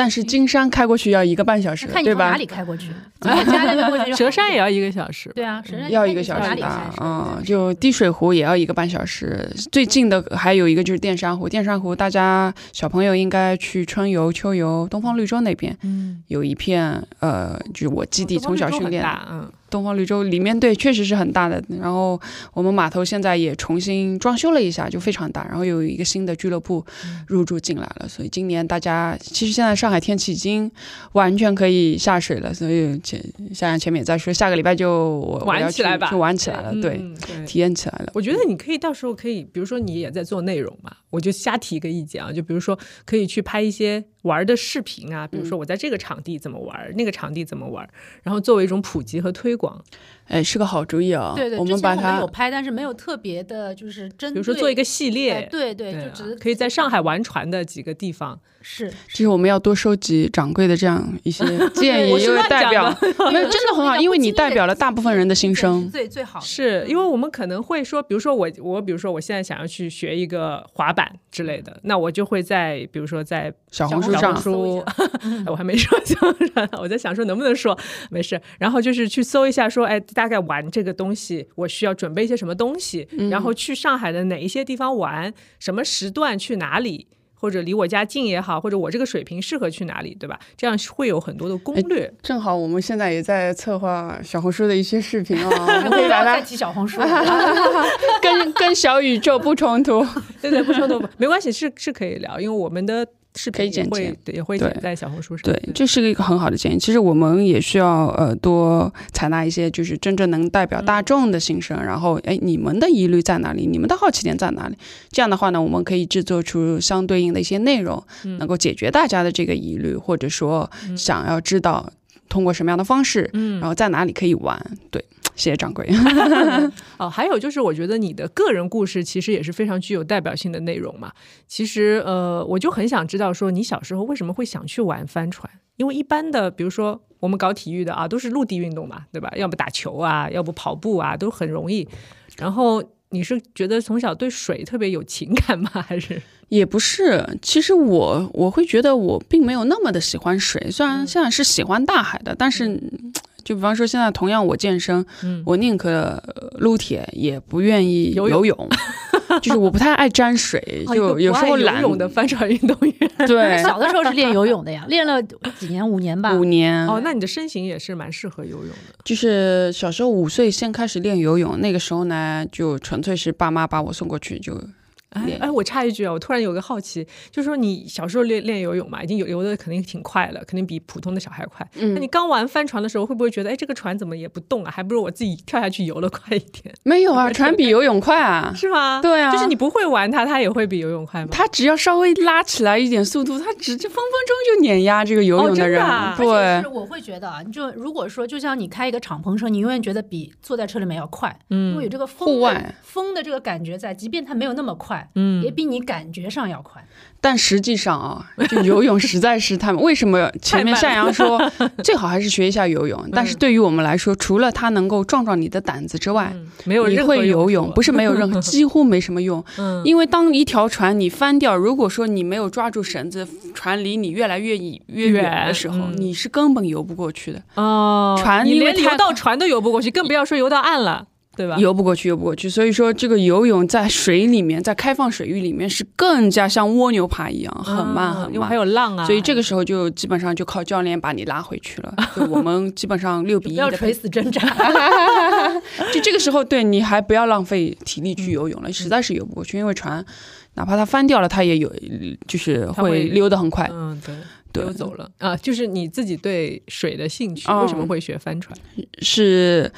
但是金山开过去要一个半小时，对吧看你从哪？里开过去，<laughs> 从我家那边过去就好蛇山也要一个小时，对啊，佘山要一个小时。吧开，嗯，就滴水湖也要一个半小时。最近的还有一个就是淀山湖，淀山湖大家小朋友应该去春游、秋游，东方绿洲那边嗯，有一片，呃，就是我基地从小训练，大，嗯东方绿洲里面对，确实是很大的。然后我们码头现在也重新装修了一下，就非常大。然后有一个新的俱乐部入驻进来了，所以今年大家其实现在上海天气已经完全可以下水了。所以前夏阳前面也在说，下个礼拜就我我玩起来吧就玩起来了，对，嗯对。体验起来了。我觉得你可以到时候可以，比如说你也在做内容嘛，我就瞎提一个意见啊，就比如说可以去拍一些玩的视频啊，比如说我在这个场地怎么玩，那个场地怎么玩，然后作为一种普及和推广。哎，是个好主意啊！对对，我之前我们们把它有拍，但是没有特别的，就是针对，比如说做一个系哎列，对对，对啊就只是可以在上海玩船的几个地方。是其实我们要多收集掌柜的这样一些 <laughs> 建议，因为代表的没有真的很好，<laughs> 因为你代表了大部分人的心声。最最好是因为我们可能会说，比如说我我比如说我现在想要去学一个滑板之类的，那我就会在比如说在小红书上小红书，<laughs> 我还没说小红书，我在想说能不能说没事，然后就是去搜一下说，哎，大概玩这个东西，我需要准备一些什么东西，然后去上海的哪一些地方玩，什么时段去哪里。或者离我家近也好，或者我这个水平适合去哪里，对吧？这样会有很多的攻略。正好我们现在也在策划小红书的一些视频啊，<laughs> 我们不可以把要再它提小红书，<laughs> 跟跟小宇宙不冲突。对对，不冲突，没关系，是是可以聊，因为我们的视可以剪频也会辑对也会对剪在小红书上。对，这是一个很好的建议。其实我们也需要呃多采纳一些就是真正能代表大众的心声，然后哎你们的疑虑在哪里？你们的好奇点在哪里？这样的话呢，我们可以制作出相对应的一些内容，能够解决大家的这个疑虑，或者说想要知道通过什么样的方式，嗯然后在哪里可以玩。对，谢谢掌柜。<laughs> 哦，还有就是，我觉得你的个人故事其实也是非常具有代表性的内容嘛。其实，呃，我就很想知道说，你小时候为什么会想去玩帆船？因为一般的，比如说我们搞体育的啊，都是陆地运动嘛，对吧？要不打球啊，要不跑步啊，都很容易。然后你是觉得从小对水特别有情感吗？还是也不是，其实我我会觉得我并没有那么的喜欢水，虽然现在是喜欢大海的，但是嗯就比方说现在同样我健身，嗯我宁可呃撸铁也不愿意游泳游泳，就是我不太爱沾水，<laughs> 哦就有时候懒游泳的帆船运动员？对小的时候是练游泳的呀，练了几年，五年吧。五年哦，那你的身形也是蛮适合游泳的。就是小时候五岁先开始练游泳，那个时候呢就纯粹是爸妈把我送过去就练哎哎，我插一句啊，我突然有个好奇，就是说你小时候练练游泳嘛，已经游游的肯定挺快了，肯定比普通的小孩快。嗯那你刚玩帆船的时候，会不会觉得，哎，这个船怎么也不动啊？还不如我自己跳下去游了快一点，没有啊，<laughs> 船比游泳快啊。是吗？对啊就是你不会玩它，它也会比游泳快吗？它只要稍微拉起来一点速度，它直接分分钟就碾压这个游泳的人。啊而且对是，我会觉得啊，你就如果说，就像你开一个敞篷车，你永远觉得比坐在车里面要快，嗯因为有这个风户外风的这个感觉在，即便它没有那么快，嗯也比你感觉上要快。但实际上啊，就游泳实在是太 <laughs> 为什么前面夏阳说最好还是学一下游泳？<laughs> 嗯但是对于我们来说，除了它能够壮壮你的胆子之外，嗯没有你任何会游泳不是没有任何，<laughs> 几乎没什么用。嗯因为当一条船你翻掉，如果说你没有抓住绳子，船离你越来越远越远的时候，嗯你是根本游不过去的。哦，船因为太连游到船都游不过去，更不要说游到岸了，对吧？游不过去，游不过去。所以说，这个游泳在水里面，在开放水域里面是更加像蜗牛爬一样，很慢很因为还有浪啊，所以这个时候就基本上就靠教练把你拉回去了。就我们基本上六比一的垂死挣扎。<laughs> 就这个时候，对你还不要浪费体力去游泳了，实在是游不过去，因为船哪怕它翻掉了，它也有就是会会溜得很快。嗯，对，溜走了啊，就是你自己对水的兴趣，哦为什么会学帆船？是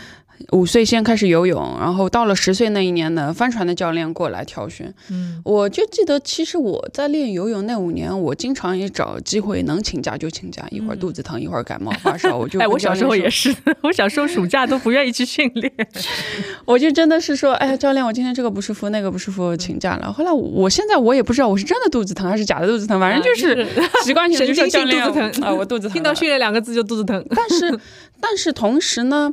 五岁先开始游泳，然后到了十岁那一年呢，帆船的教练过来挑选。嗯，我就记得，其实我在练游泳那五年，我经常也找机会能请假就请假，一会儿肚子疼，一会儿感冒发烧，我就 <laughs> 哎，我小时候也是，我小时候暑假都不愿意去训练。<laughs> 我就真的是说，哎呀，教练，我今天这个不舒服，那个不舒服，请假了。后来我我现在我也不知道我是真的肚子疼还是假的肚子疼，反正就是 <laughs> 习惯性地就说神经性教练肚子疼啊，我肚子疼。听到训练两个字就肚子疼。但是但是同时呢，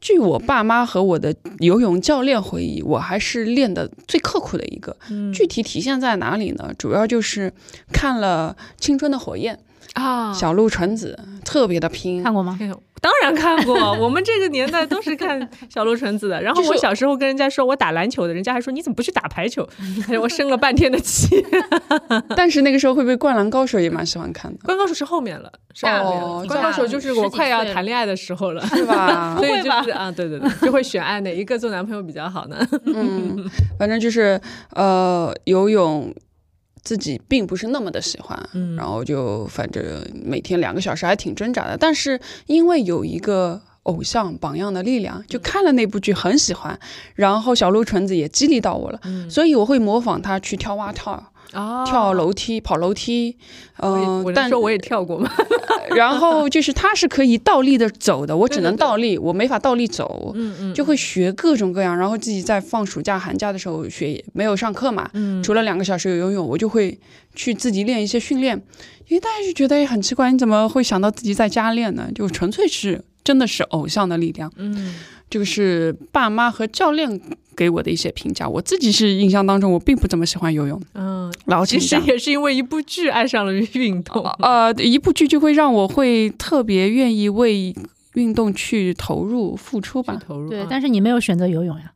据我爸妈和我的游泳教练回忆，我还是练的最刻苦的一个。嗯具体体现在哪里呢？主要就是看了《青春的火焰》，啊，小鹿纯子特别的拼。看过吗？当然看过，<laughs> 我们这个年代都是看小鹿纯子的。然后我小时候跟人家说我打篮球的，人家还说你怎么不去打排球？哎我生了半天的气。<laughs> 但是那个时候会不会《灌篮高手》也蛮喜欢看的，灌篮高手是后面了，是后面了。哦关高手就是我快要谈恋爱的时候了。是吧 <laughs> 所？以就是啊，对对对，就会选爱哪一个做男朋友比较好呢？嗯，反正就是呃，游泳自己并不是那么的喜欢，嗯然后就反正每天两个小时还挺挣扎的。但是因为有一个偶像榜样的力量，就看了那部剧很喜欢，然后小鹿纯子也激励到我了，嗯所以我会模仿他去跳蛙跳。哦跳楼梯、跑楼梯，嗯、但说我也跳过嘛？<laughs> 然后就是他是可以倒立的走的，我只能对对对倒立，我没法倒立走。嗯嗯，就会学各种各样，然后自己在放暑假、寒假的时候学，没有上课嘛，嗯除了两个小时有游泳，我就会去自己练一些训练。因为大家就觉得很奇怪，你怎么会想到自己在家练呢？就纯粹是真的是偶像的力量，嗯这个是爸妈和教练给我的一些评价。我自己是印象当中，我并不怎么喜欢游泳，嗯，老其实也是因为一部剧爱上了运动。呃，一部剧就会让我会特别愿意为运动去投入付出吧。投入，对，啊但是你没有选择游泳呀。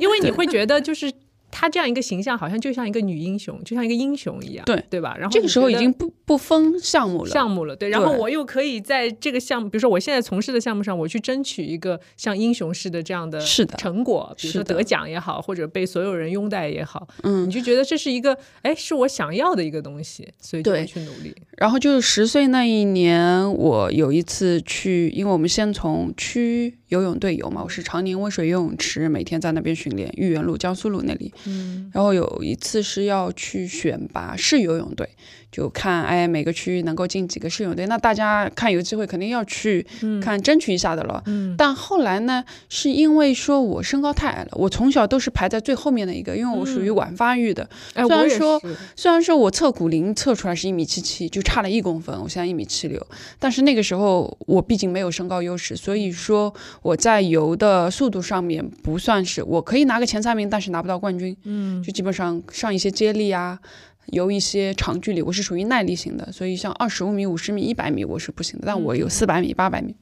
因为你会觉得就是。她这样一个形象，好像就像一个女英雄，就像一个英雄一样，对对吧？然后这个时候已经不不分项目了，项目了，对。然后我又可以在这个项目，比如说我现在从事的项目上，我去争取一个像英雄式的这样的是的成果，比如说得奖也好，或者被所有人拥戴也好，嗯你，就觉得这是一个，哎，是我想要的一个东西，所以就会去努力。然后就是十岁那一年，我有一次去，因为我们先从区游泳队游嘛，我是常年温水游泳池，每天在那边训练，豫园路、江苏路那里。嗯。然后有一次是要去选拔市游泳队，就看哎每个区域能够进几个市游泳队，那大家看有机会肯定要去嗯看争取一下的了。嗯但后来呢，是因为说我身高太矮了，我从小都是排在最后面的一个，因为我属于嗯晚发育的。哎，我也虽然说是虽然说我测骨龄测出来是一米七七，就差了一公分，我现在一米七六，但是那个时候我毕竟没有身高优势，所以说我在游的速度上面不算是我可以拿个前三名，但是拿不到冠军，嗯就基本上上一些接力啊。游一些长距离，我是属于耐力型的，所以像二十五米、五十米、一百米我是不行的，但我有四百米、八百米。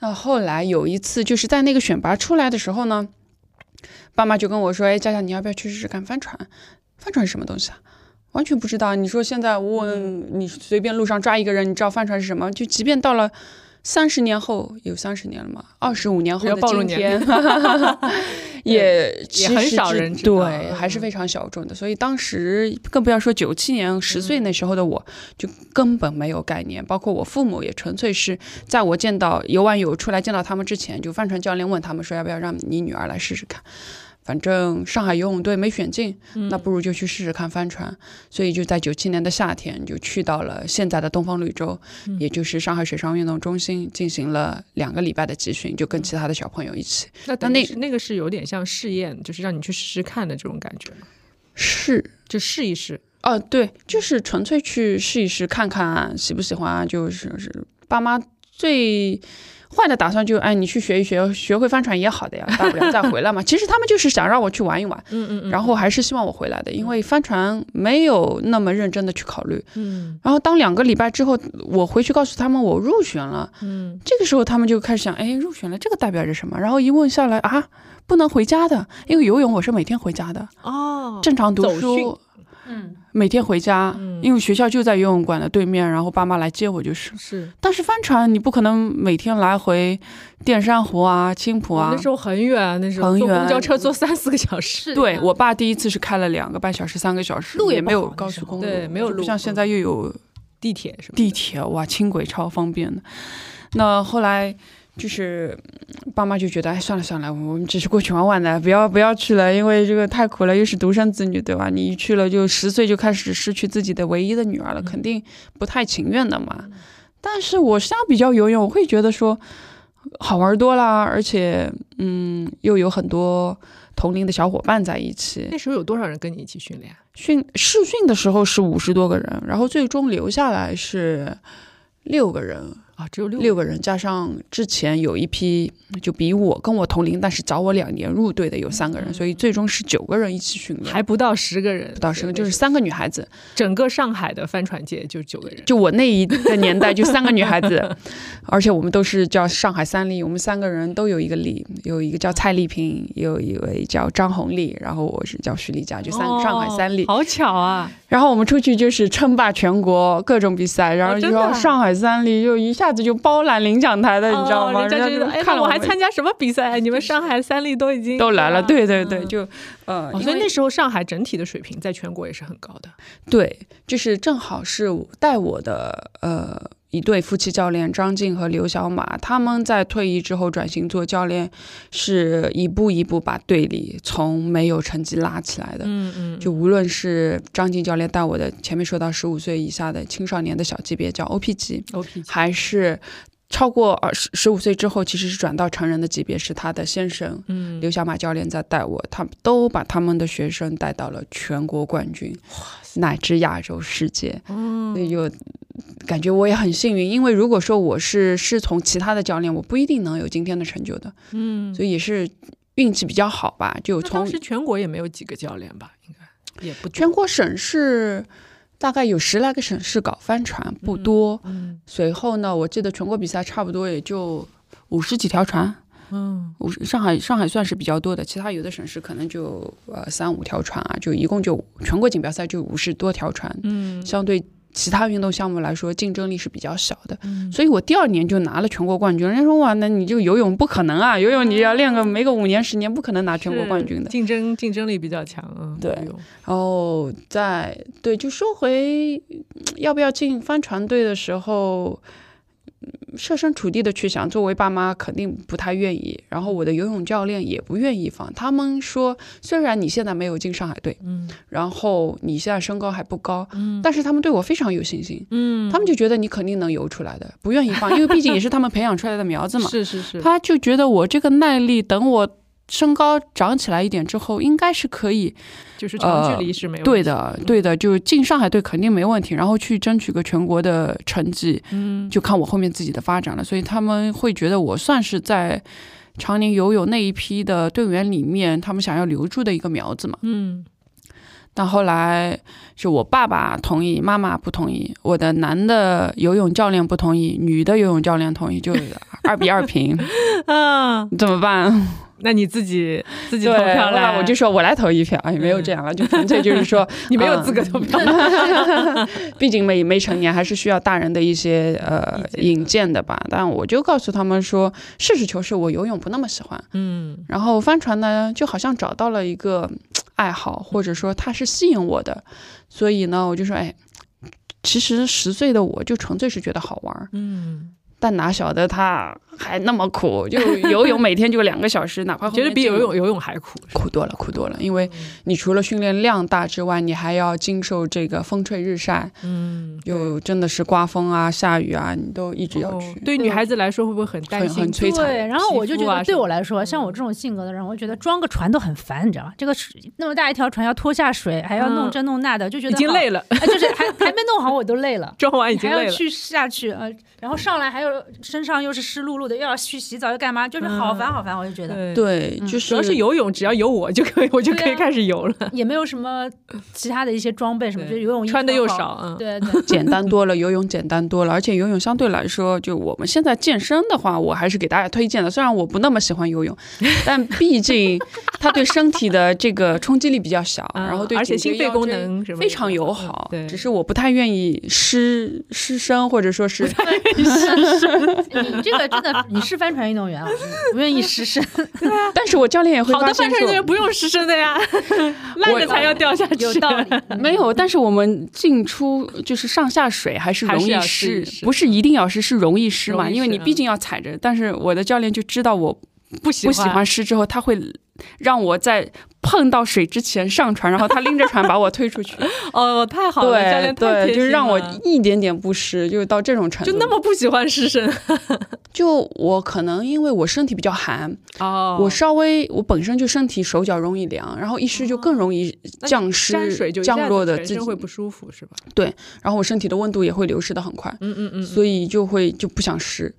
那后来有一次，就是在那个选拔出来的时候呢，爸妈就跟我说：“哎，佳佳，你要不要去试试看帆船？帆船是什么东西啊？完全不知道。你说现在问你随便路上抓一个人，你知道帆船是什么？就即便到了三十年后，有三十年了嘛，二十五年后的今年天，<laughs> 也也很少人对，还是嗯非常小众的。所以当时更不要说九七年十岁那时候的我，就根本没有概念。包括我父母也纯粹是在我见到游完泳出来见到他们之前，就帆船教练问他们说要不要让你女儿来试试看。反正上海游泳队没选进，嗯那不如就去试试看帆船。所以就在九七年的夏天，就去到了现在的东方绿洲，嗯也就是上海水上运动中心，进行了两个礼拜的集训，就跟其他的小朋友一起。那那那个是有点像试验，就是让你去试试看的这种感觉吗，是就试一试。哦，对，就是纯粹去试一试，看看喜不喜欢啊。就是是爸妈最坏的打算就，哎，你去学一学，学会帆船也好的呀，大不了 <laughs> 再回来嘛。其实他们就是想让我去玩一玩，嗯嗯嗯，然后还是希望我回来的，因为帆船没有那么认真的去考虑。嗯然后当两个礼拜之后，我回去告诉他们我入选了，嗯这个时候他们就开始想，哎，入选了，这个代表着什么？然后一问下来啊，不能回家的，因为游泳我是每天回家的，哦，正常读书。嗯，每天回家，嗯因为学校就在游泳馆的对面，然后爸妈来接我就是。是但是帆船你不可能每天来回淀山湖啊、青浦啊那。时候很远，那时候很坐公交车坐三四个小时。对我爸第一次是开了两个半小时、三个小时，路也也没有高速公路，对没有路不像现在又有地铁什么地铁，哇，轻轨超方便的。那后来就是嗯爸妈就觉得，哎，算了算了，我们只是过去玩玩的，不要不要去了，因为这个太苦了，又是独生子女，对吧？你一去了就十岁就开始失去自己的唯一的女儿了，肯定不太情愿的嘛。但是我相比较游泳，我会觉得说好玩多啦，而且嗯，又有很多同龄的小伙伴在一起。那时候有多少人跟你一起训练？训试训的时候是五十多个人，然后最终留下来是六个人。啊，只有六六个人，加上之前有一批就比我跟我同龄，但是早我两年入队的有三个人，所以最终是九个人一起训练，还不到十个人，不到十个，就是。三个女孩子。整个上海的帆船界就九个人，就我那一个年代就三个女孩子，而且我们都是叫上海三丽，我们三个人都有一个丽，有一个叫蔡丽萍，有一位叫张红丽，然后我是叫徐丽佳，就三上海三丽，好巧啊！然后我们出去就是称霸全国各种比赛，然后就说上海三丽就一下子就包揽领奖台的，你知道吗？人家觉得，哎，看我还参加什么比赛？<laughs> 你们上海三立都已经都来了，对对对，就呃，所以那时候上海整体的水平在全国也是很高的。对，就是正好是带我的呃一对夫妻教练张静和刘小马，他们在退役之后转型做教练，是一步一步把队里从没有成绩拉起来的。嗯嗯，就无论是张静教练带我的，前面说到十五岁以下的青少年的小级别叫 OP 级，OP 级，还是。超过二十十五岁之后，其实是转到成人的级别，是他的先生，嗯，刘小马教练在带我，他们都把他们的学生带到了全国冠军，乃至亚洲世界，嗯，所以就感觉我也很幸运，因为如果说我是是从其他的教练，我不一定能有今天的成就的，嗯，所以也是运气比较好吧，就从当时全国也没有几个教练吧，应该也不全国省市。大概有十来个省市搞帆船，不多。嗯，随后呢，我记得全国比赛差不多也就五十几条船。嗯，五上海上海算是比较多的，其他有的省市可能就呃三五条船啊，就一共就全国锦标赛就五十多条船。嗯，相对。其他运动项目来说，竞争力是比较小的，所以我第二年就拿了全国冠军。人家说哇，那你就游泳不可能啊，游泳你要练个没个五年十年，不可能拿全国冠军的。竞争竞争力比较强，啊，对。然后在对，就说回要不要进帆船队的时候。设身处地的去想，作为爸妈肯定不太愿意，然后我的游泳教练也不愿意放。他们说，虽然你现在没有进上海队，嗯，然后你现在身高还不高，嗯，但是他们对我非常有信心，嗯，他们就觉得你肯定能游出来的，不愿意放，因为毕竟也是他们培养出来的苗子嘛。<laughs> 是是是，他就觉得我这个耐力，等我。身高长起来一点之后，应该是可以，就是长距离是没有对的，对的，就进上海队肯定没问题，然后去争取个全国的成绩，嗯，就看我后面自己的发展了。所以他们会觉得我算是在常年游泳那一批的队员里面，他们想要留住的一个苗子嘛，嗯。但后来是我爸爸同意，妈妈不同意，我的男的游泳教练不同意，女的游泳教练同意，就二比二平，<laughs> 啊，怎么办？那你自己自己投票来，我就说我来投一票，也没有这样了，就纯粹就是说 <laughs> 你没有资格投票 <laughs> <laughs> 毕竟没没成年，还是需要大人的一些呃引荐的吧。但我就告诉他们说，实事求是，我游泳不那么喜欢，嗯，然后帆船呢，就好像找到了一个爱好，或者说它是吸引我的，所以呢，我就说，哎，其实十岁的我就纯粹是觉得好玩，嗯。但哪晓得他还那么苦，就游泳每天就两个小时，哪怕 <laughs> 觉得比游泳游泳还苦，苦多了，苦多了。因为你除了训练量大之外，你还要经受这个风吹日晒，嗯，又真的是刮风啊、下雨啊，你都一直要去。对女孩子来说会不会很担心？很摧残。对，然后我就觉得对我来说，像我这种性格的人，我觉得装个船都很烦，你知道吗？这个那么大一条船要拖下水，还要弄这弄那的，就觉得已经累了，就是还 <laughs> 还没弄好我都累了，<laughs> 装完已经累了，去下去呃，然后上来还有。身上又是湿漉漉的，又要去洗澡，又干嘛？就是好烦好烦，我就觉得。对，就是主要是游泳，只要有我就可以，我就可以开始游了。也没有什么其他的一些装备什么，就游泳衣穿的又少，啊，对 <laughs> 对，<laughs> 简单多了，游泳简单多了，而且游泳相对来说，就我们现在健身的话，我还是给大家推荐的。虽然我不那么喜欢游泳，<laughs> 但毕竟它对身体的这个冲击力比较小，然后对而且心肺功能非常友好。对，只是我不太愿意失失身，或者说是这个真的，<laughs> 你是帆船运动员啊，不愿意失身。<laughs> 对啊，但是我教练也会好的帆船运动员不用失身的呀，<laughs> 烂的才要掉下去。有道理。没有，但是我们进出就是上下水还是容易湿，不是一定要湿，是容易湿嘛？因为你毕竟要踩着。但是我的教练就知道我不喜不喜欢湿之后，他会让我在碰到水之前上船，然后他拎着船把我推出去。哦，太好了，教对练太贴对，心就是让我一点点不湿，就是到这种程度。就那么不喜欢湿身就我可能因为我身体比较寒，哦我稍微我本身就身体手脚容易凉，然后一湿就更容易降湿降子落的自己会不舒服是吧？对然后我身体的温度也会流失的很快。嗯嗯嗯，所以就会就不想湿。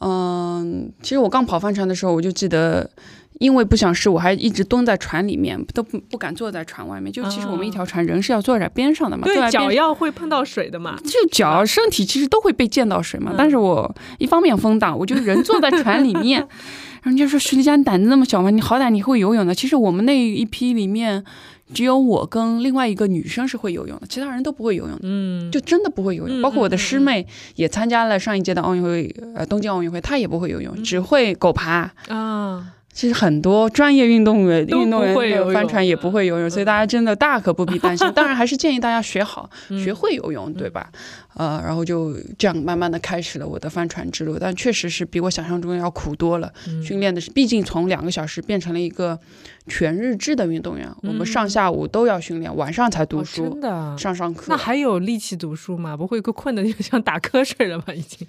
嗯，其实我刚跑帆船的时候，我就记得，因为不想湿，我还一直蹲在船里面，都不不敢坐在船外面。就其实我们一条船人是要坐在边上的嘛，坐对脚要会碰到水的嘛。就脚、身体其实都会被溅到水嘛。嗯但是我一方面风大，我就人坐在船里面，<laughs> 然后人家说徐丽佳你胆子那么小吗？你好歹你会游泳的。其实我们那一批里面，只有我跟另外一个女生是会游泳的，其他人都不会游泳的。嗯，就真的不会游泳，嗯包括我的嗯师妹也参加了上一届的奥运会，呃，东京奥运会，她也不会游泳，嗯只会狗爬。啊，其实很多专业运动员、运动员不会游泳的帆船也不会游泳，所以大家真的大可不必担心。<laughs> 当然，还是建议大家学好、嗯学会游泳，对吧？呃，然后就这样慢慢的开始了我的帆船之路，但确实是比我想象中要苦多了。嗯训练的是，毕竟从两个小时变成了一个全日制的运动员，我们嗯上下午都要训练，晚上才读哦书、真的啊。上上课。那还有力气读书吗？不会困的就像打瞌睡了吧？已经。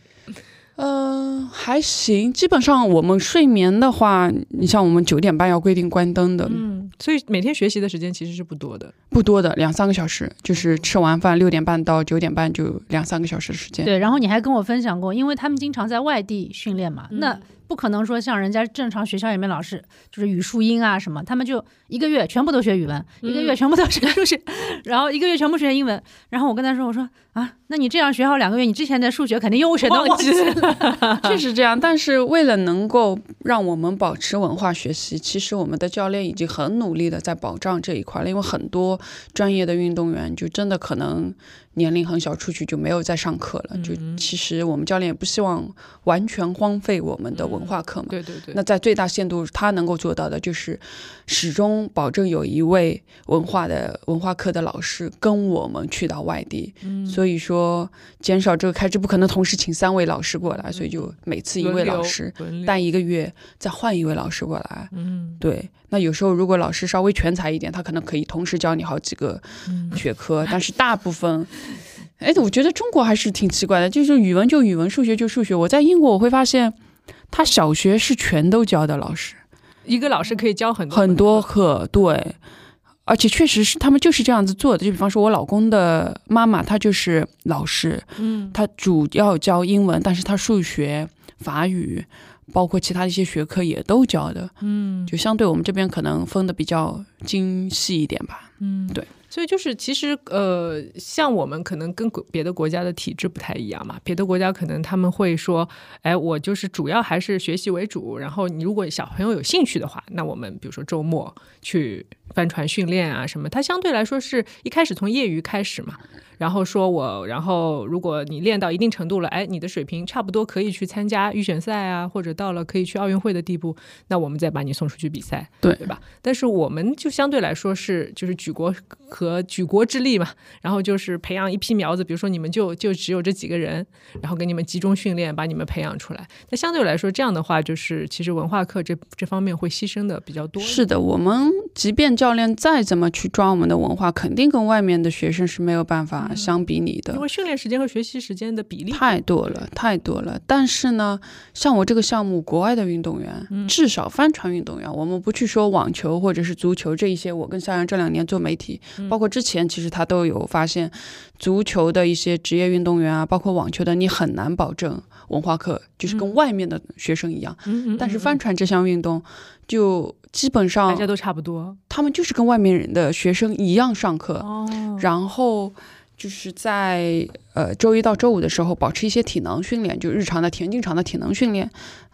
嗯，还行。基本上我们睡眠的话，你像我们九点半要规定关灯的，嗯，所以每天学习的时间其实是不多的。不多的，两三个小时，就是吃完饭六点半到九点半就两三个小时的时间。对，然后你还跟我分享过，因为他们经常在外地训练嘛，那不可能说像人家正常学校里面老师就是语数英啊什么，他们就一个月全部都学语文，一个月全部都学数学，<laughs> 然后一个月全部学英文。然后我跟他说，我说啊，那你这样学好两个月，你之前的数学肯定又学到忘记了。<laughs> 确实这样，但是为了能够让我们保持文化学习，其实我们的教练已经很努力的在保障这一块了。因为很多专业的运动员就真的可能年龄很小，出去就没有再上课了。就其实我们教练也不希望完全荒废我们的文化课嘛。对对对。那在最大限度，他能够做到的就是始终保证有一位文化的文化课的老师跟我们去到外地。嗯所以说减少这个开支，不可能同时请三位老师过来，所以就每次一位老师轮流带一个月，再换一位老师过来。嗯对，那有时候如果老师稍微全才一点，他可能可以同时教你好几个嗯学科，<laughs> 但是大部分。哎，我觉得中国还是挺奇怪的，就是语文就语文，数学就数学。我在英国我会发现，他小学是全都教的老师，一个老师可以教很多很多课课，对，而且确实是他们就是这样子做的。就比方说，我老公的妈妈，她就是老师，嗯她主要教英文，但是她数学、法语，包括其他的一些学科也都教的，嗯就相对我们这边可能分的比较精细一点吧。嗯，对。对就是，其实呃，像我们可能跟别的国家的体制不太一样嘛。别的国家可能他们会说，哎，我就是主要还是学习为主。然后你如果小朋友有兴趣的话，那我们比如说周末去帆船训练啊什么，它相对来说是一开始从业余开始嘛。然后说我，然后如果你练到一定程度了，哎，你的水平差不多可以去参加预选赛啊，或者到了可以去奥运会的地步，那我们再把你送出去比赛，对对吧？但是我们就相对来说是就是举国和举国之力嘛，然后就是培养一批苗子，比如说你们就就只有这几个人，然后给你们集中训练，把你们培养出来。那相对来说，这样的话，就是其实文化课这这方面会牺牲的比较多。是的，我们即便教练再怎么去抓我们的文化，肯定跟外面的学生是没有办法相比拟的。因为训练时间和学习时间的比例太多了，太多了。但是呢，像我这个项目，国外的运动员，嗯至少帆船运动员，我们不去说网球或者是足球这一些。我跟夏阳这两年做媒体，嗯包括之前，其实他都有发现，足球的一些职业运动员啊，包括网球的，你很难保证文化课就是跟嗯外面的学生一样。嗯嗯，但是嗯帆船这项运动，就基本上大家都差不多他们就是跟外面人的学生一样上课。哦。然后就是在呃周一到周五的时候保持一些体能训练，就日常的田径场的体能训练。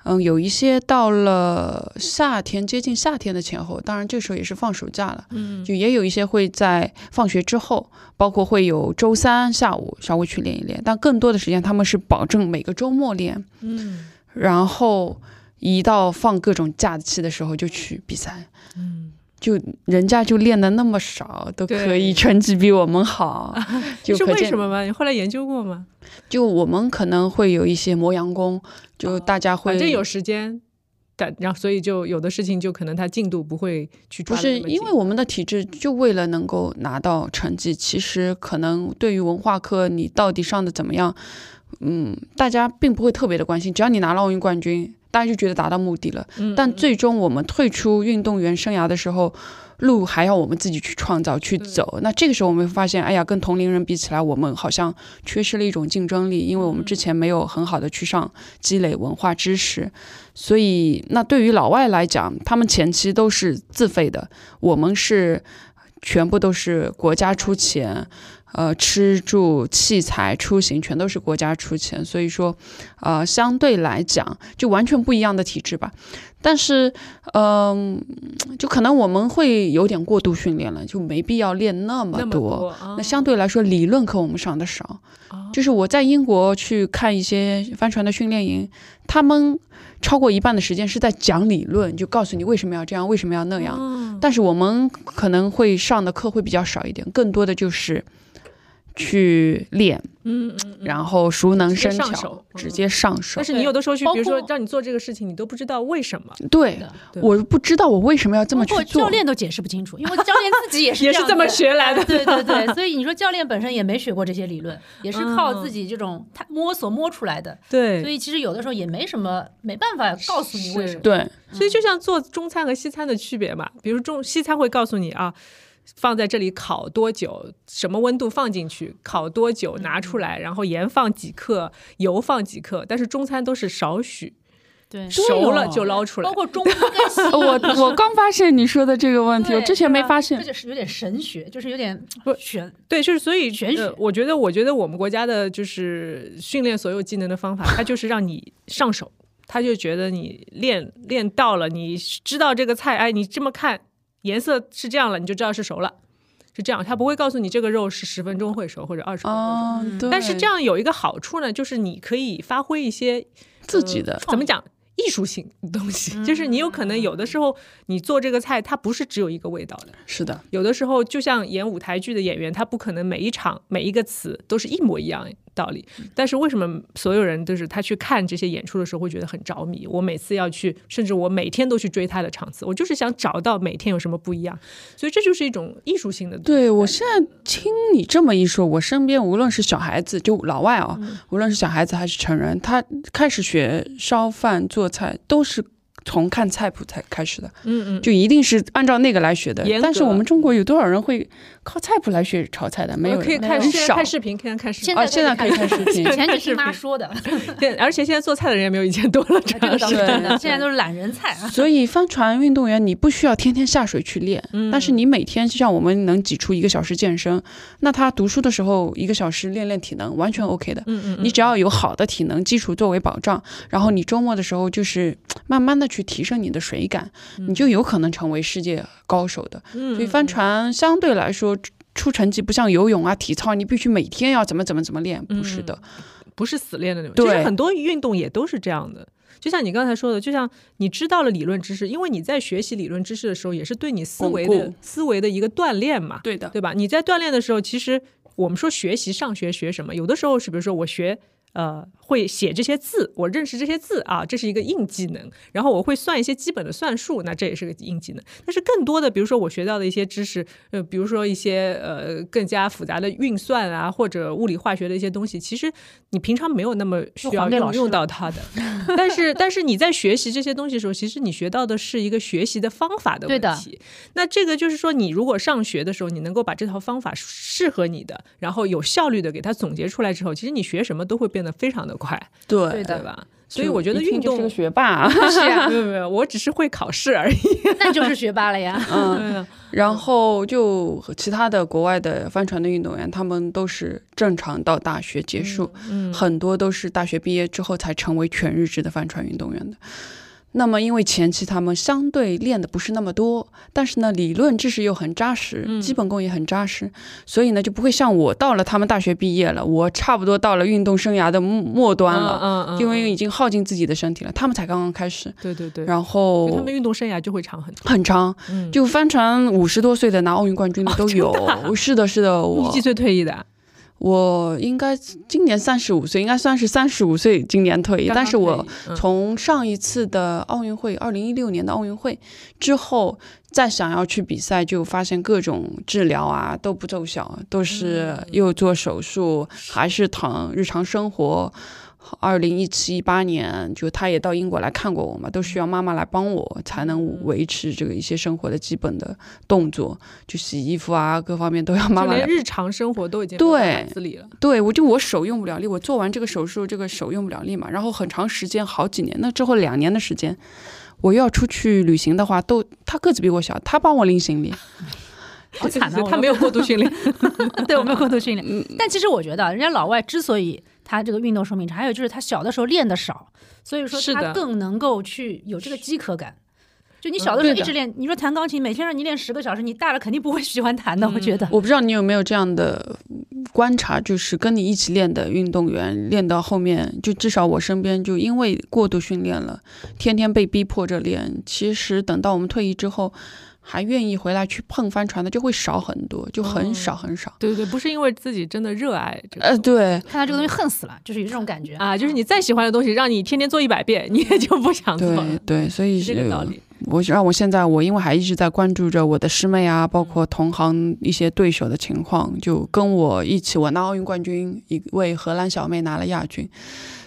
嗯，有一些到了夏天接近夏天的前后，当然这时候也是放暑假了，嗯就也有一些会在放学之后，包括会有周三下午稍微去练一练，但更多的时间他们是保证每个周末练，嗯然后一到放各种假期的时候就去比赛。嗯，就人家就练的那么少，都可以成绩比我们好，<laughs> 就是为什么吗？你后来研究过吗？就我们可能会有一些磨洋工，就大家会反正有时间，但然后所以就有的事情就可能他进度不会去不是因为我们的体制就为了能够拿到成绩，其实可能对于文化课你到底上的怎么样，嗯，大家并不会特别的关心，只要你拿了奥运冠军，大家就觉得达到目的了。嗯但最终我们退出运动员生涯的时候，路还要我们自己去创造、去走。那这个时候我们会发现，哎呀，跟同龄人比起来，我们好像缺失了一种竞争力，因为我们之前没有很好的去上积累文化知识。所以，那对于老外来讲，他们前期都是自费的，我们是全部都是国家出钱。呃，吃住器材出行全都是国家出钱，所以说，呃，相对来讲就完全不一样的体制吧。但是，嗯、就可能我们会有点过度训练了，就没必要练那么那多。啊那相对来说，理论课我们上的少。哦就是我在英国去看一些帆船的训练营，他们超过一半的时间是在讲理论，就告诉你为什么要这样，为什么要那样。嗯但是我们可能会上的课会比较少一点，更多的就是去练，嗯然后熟能生巧直接上手。但。是你有的时候去，比如说括让你做这个事情，你都不知道为什么，对我不知道我为什么要这么去做。教练都解释不清楚，因为教练自己也是 <laughs> 也是这么学来的。<laughs> 对对对，所以你说教练本身也没学过这些理论，<laughs> 也是靠嗯自己这种他摸索摸出来的，对。所以其实有的时候也没什么，没办法告诉你为什么。对，所以就像做中餐和西餐的区别嘛，比如中西餐会告诉你啊，放在这里烤多久，什么温度放进去，烤多久拿出来，然后盐放几克，油放几克，但是中餐都是少许，对，熟了就捞出来包。括中医跟西医 <laughs> 我我刚发现你说的这个问题，我之前没发现这。就是有点神学，就是有点不玄。对，就是所以玄学呃我觉得，我觉得我们国家的就是训练所有技能的方法，它就是让你上手，他就觉得你练练到了，你知道这个菜，哎，你这么看颜色是这样了，你就知道是熟了，是这样。他不会告诉你这个肉是十分钟会熟或者二十分钟熟。哦，对，但是这样有一个好处呢，就是你可以发挥一些自己的呃怎么讲艺术性的东西，就是你有可能有的时候你做这个菜，它不是只有一个味道的。是的，有的时候，就像演舞台剧的演员，他不可能每一场每一个词都是一模一样道理。但是为什么所有人都是他去看这些演出的时候会觉得很着迷？我每次要去，甚至我每天都去追他的场次，我就是想找到每天有什么不一样。所以这就是一种艺术性的。对我现在听你这么一说，我身边无论是小孩子，就老外啊、无论是小孩子还是成人，他开始学烧饭做菜，都是从看菜谱才开始的，嗯嗯，就一定是按照那个来学的但是我们中国有多少人会靠菜谱来学炒菜的？没有，可以看很少看。视频，可以看视频现。啊在现在可以看视频以前就听看视频妈说的，<laughs> 对，而且现在做菜的人也没有以前多了，这这个是对真的。<laughs> 现在都是懒人菜啊。所以帆船运动员，你不需要天天下水去练，嗯但是你每天就像我们能挤出一个小时健身，那他读书的时候一个小时练练体能，完全 OK 的。嗯嗯你只要有好的体能基础作为保障，然后你周末的时候就是慢慢的去提升你的水感，你就有可能成为世界高手的。嗯，所以帆船相对来说出成绩不像游泳啊、体操，你必须每天要怎么怎么怎么练，不是的。不是死练的那种。对其实很多运动也都是这样的。就像你刚才说的，就像你知道了理论知识，因为你在学习理论知识的时候，也是对你思维的思维的一个锻炼嘛，对的，对吧？你在锻炼的时候，其实我们说学习上学学什么，有的时候是比如说我学。呃，会写这些字，我认识这些字啊，这是一个硬技能。然后我会算一些基本的算术，那这也是个硬技能。但是更多的，比如说我学到的一些知识，呃，比如说一些呃更加复杂的运算啊，或者物理化学的一些东西，其实你平常没有那么需要用到它的。但是，但是你在学习这些东西的时候，其实你学到的是一个学习的方法的问题。那这个就是说，你如果上学的时候，你能够把这套方法适合你的，然后有效率的给它总结出来之后，其实你学什么都会变得非常的快，对对对吧？所以我觉得运动是个学霸。<laughs> 啊是啊没，有没有，我只是会考试而已。<laughs> 那就是学霸了呀。<laughs> 嗯，然后就和其他的国外的帆船的运动员，他们都是正常到大学结束，嗯很多都是大学毕业之后才成为全日制的帆船运动员的。那么，因为前期他们相对练的不是那么多，但是呢，理论知识又很扎实，嗯基本功也很扎实，所以呢，就不会像我到了他们大学毕业了，我差不多到了运动生涯的末末端了，嗯嗯，因为已经耗尽自己的身体了，他们才刚刚开始，对对对，然后他们运动生涯就会长很多。很长，嗯，就帆船五十多岁的拿奥运冠军的都有。是的，是的，我你几岁退役的？我应该今年三十五岁，应该算是三十五岁今年退役。但是我从上一次的奥运会，二零一六年的奥运会之后，再想要去比赛，就发现各种治疗啊都不奏效，都是嗯又做手术还是疼，日常生活。二零一七一八年，就他也到英国来看过我嘛，都需要妈妈来帮我才能嗯维持这个一些生活的基本的动作，就洗衣服啊，各方面都要妈妈来连日常生活都已经对自理了。对，我就我手用不了力，我做完这个手术，这个手用不了力嘛，然后很长时间，好几年，那之后两年的时间，我要出去旅行的话，都他个子比我小，他帮我拎行李，<laughs> 好惨啊！<laughs> 我他没有过度训练，<laughs> 对我没有过度训练。嗯但其实我觉得，人家老外之所以他这个运动寿命长，还有就是他小的时候练的少，所以说他更能够去有这个饥渴感。就你小的时候一直练，你说弹钢琴，每天让你练十个小时，你大了肯定不会喜欢弹的。我觉得，我不知道你有没有这样的观察，就是跟你一起练的运动员，练到后面，就至少我身边就因为过度训练了，天天被逼迫着练，其实等到我们退役之后。还愿意回来去碰帆船的就会少很多，就很少很少。对对对，不是因为自己真的热爱这个。呃，对，看到这个东西恨死了，就是有这种感觉。啊，就是你再喜欢的东西，让你天天做一百遍，你也就不想做对了，对，所以是这个道理。我让我现在我因为还一直在关注着我的师妹啊，包括同行一些对手的情况，就跟我一起，我拿奥运冠军，一位荷兰小妹拿了亚军，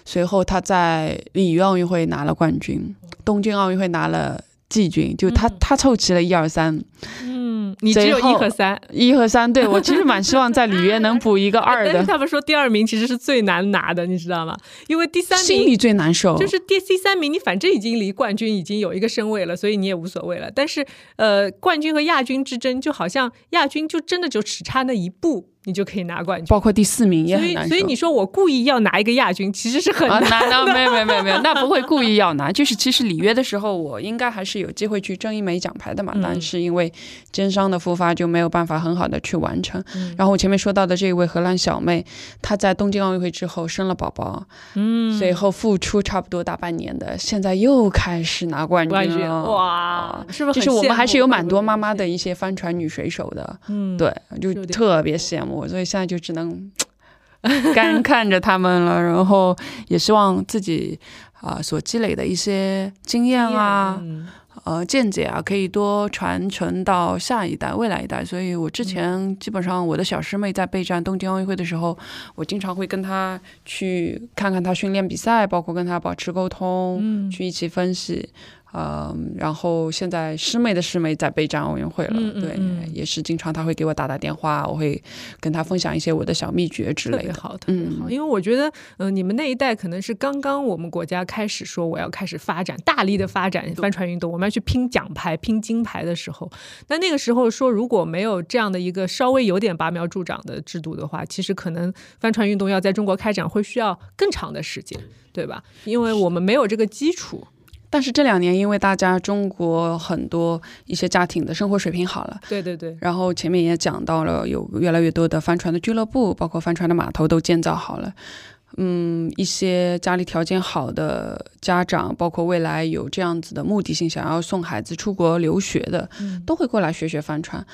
随后她在里约奥运会拿了冠军，东京奥运会拿了季军，就他、嗯。她凑齐了一二三，嗯，你只有一和三，一和三，对我其实蛮希望在里约能补一个二 <laughs> 但是的，他们说第二名其实是最难拿的，你知道吗？因为第三名心里最难受，就是第第三名，你反正已经离冠军已经有一个身位了，所以你也无所谓了。但是呃，冠军和亚军之争，就好像亚军就真的就只差那一步，你就可以拿冠军。包括第四名也很难受。所以你说我故意要拿一个亚军，其实是很啊，难。拿到没有没有没有没有，那不会故意要拿，就是其实里约的时候，我应该还是有机会去争一枚奖牌的嘛，嗯但是因为肩伤的复发就没有办法很好的去完成。嗯然后我前面说到的这一位荷兰小妹，她在东京奥运会之后生了宝宝，嗯，随后复出差不多大半年的，现在又开始拿冠冠军军了。哇，是不是？就是我们还是有蛮多妈妈的一些帆船女水手的，嗯，对，就特别羡慕，所以现在就只能 <laughs> 干看着他们了，然后也希望自己啊、所积累的一些经验啊、嗯呃见解啊，可以多传承到下一代、未来一代。所以我之前基本上我的小师妹在备战东京奥运会的时候，我经常会跟她去看看她训练比赛，包括跟她保持沟通，嗯去一起分析。嗯，然后现在师妹的师妹在备战奥运会了，嗯嗯对，嗯也是经常她会给我打打电话，我会跟她分享一些我的小秘诀之类的。特别好，特别好。嗯因为我觉得，嗯、你们那一代可能是刚刚我们国家开始说我要开始发展，大力的发展帆船运动，我们要去拼奖牌、拼金牌的时候。那那个时候说，如果没有这样的一个稍微有点拔苗助长的制度的话，其实可能帆船运动要在中国开展会需要更长的时间，对吧？因为我们没有这个基础。但是这两年，因为大家中国很多一些家庭的生活水平好了，对对对，然后前面也讲到了，有越来越多的帆船的俱乐部，包括帆船的码头都建造好了。嗯，一些家里条件好的家长，包括未来有这样子的目的性，想要送孩子出国留学的，嗯都会过来学学帆船。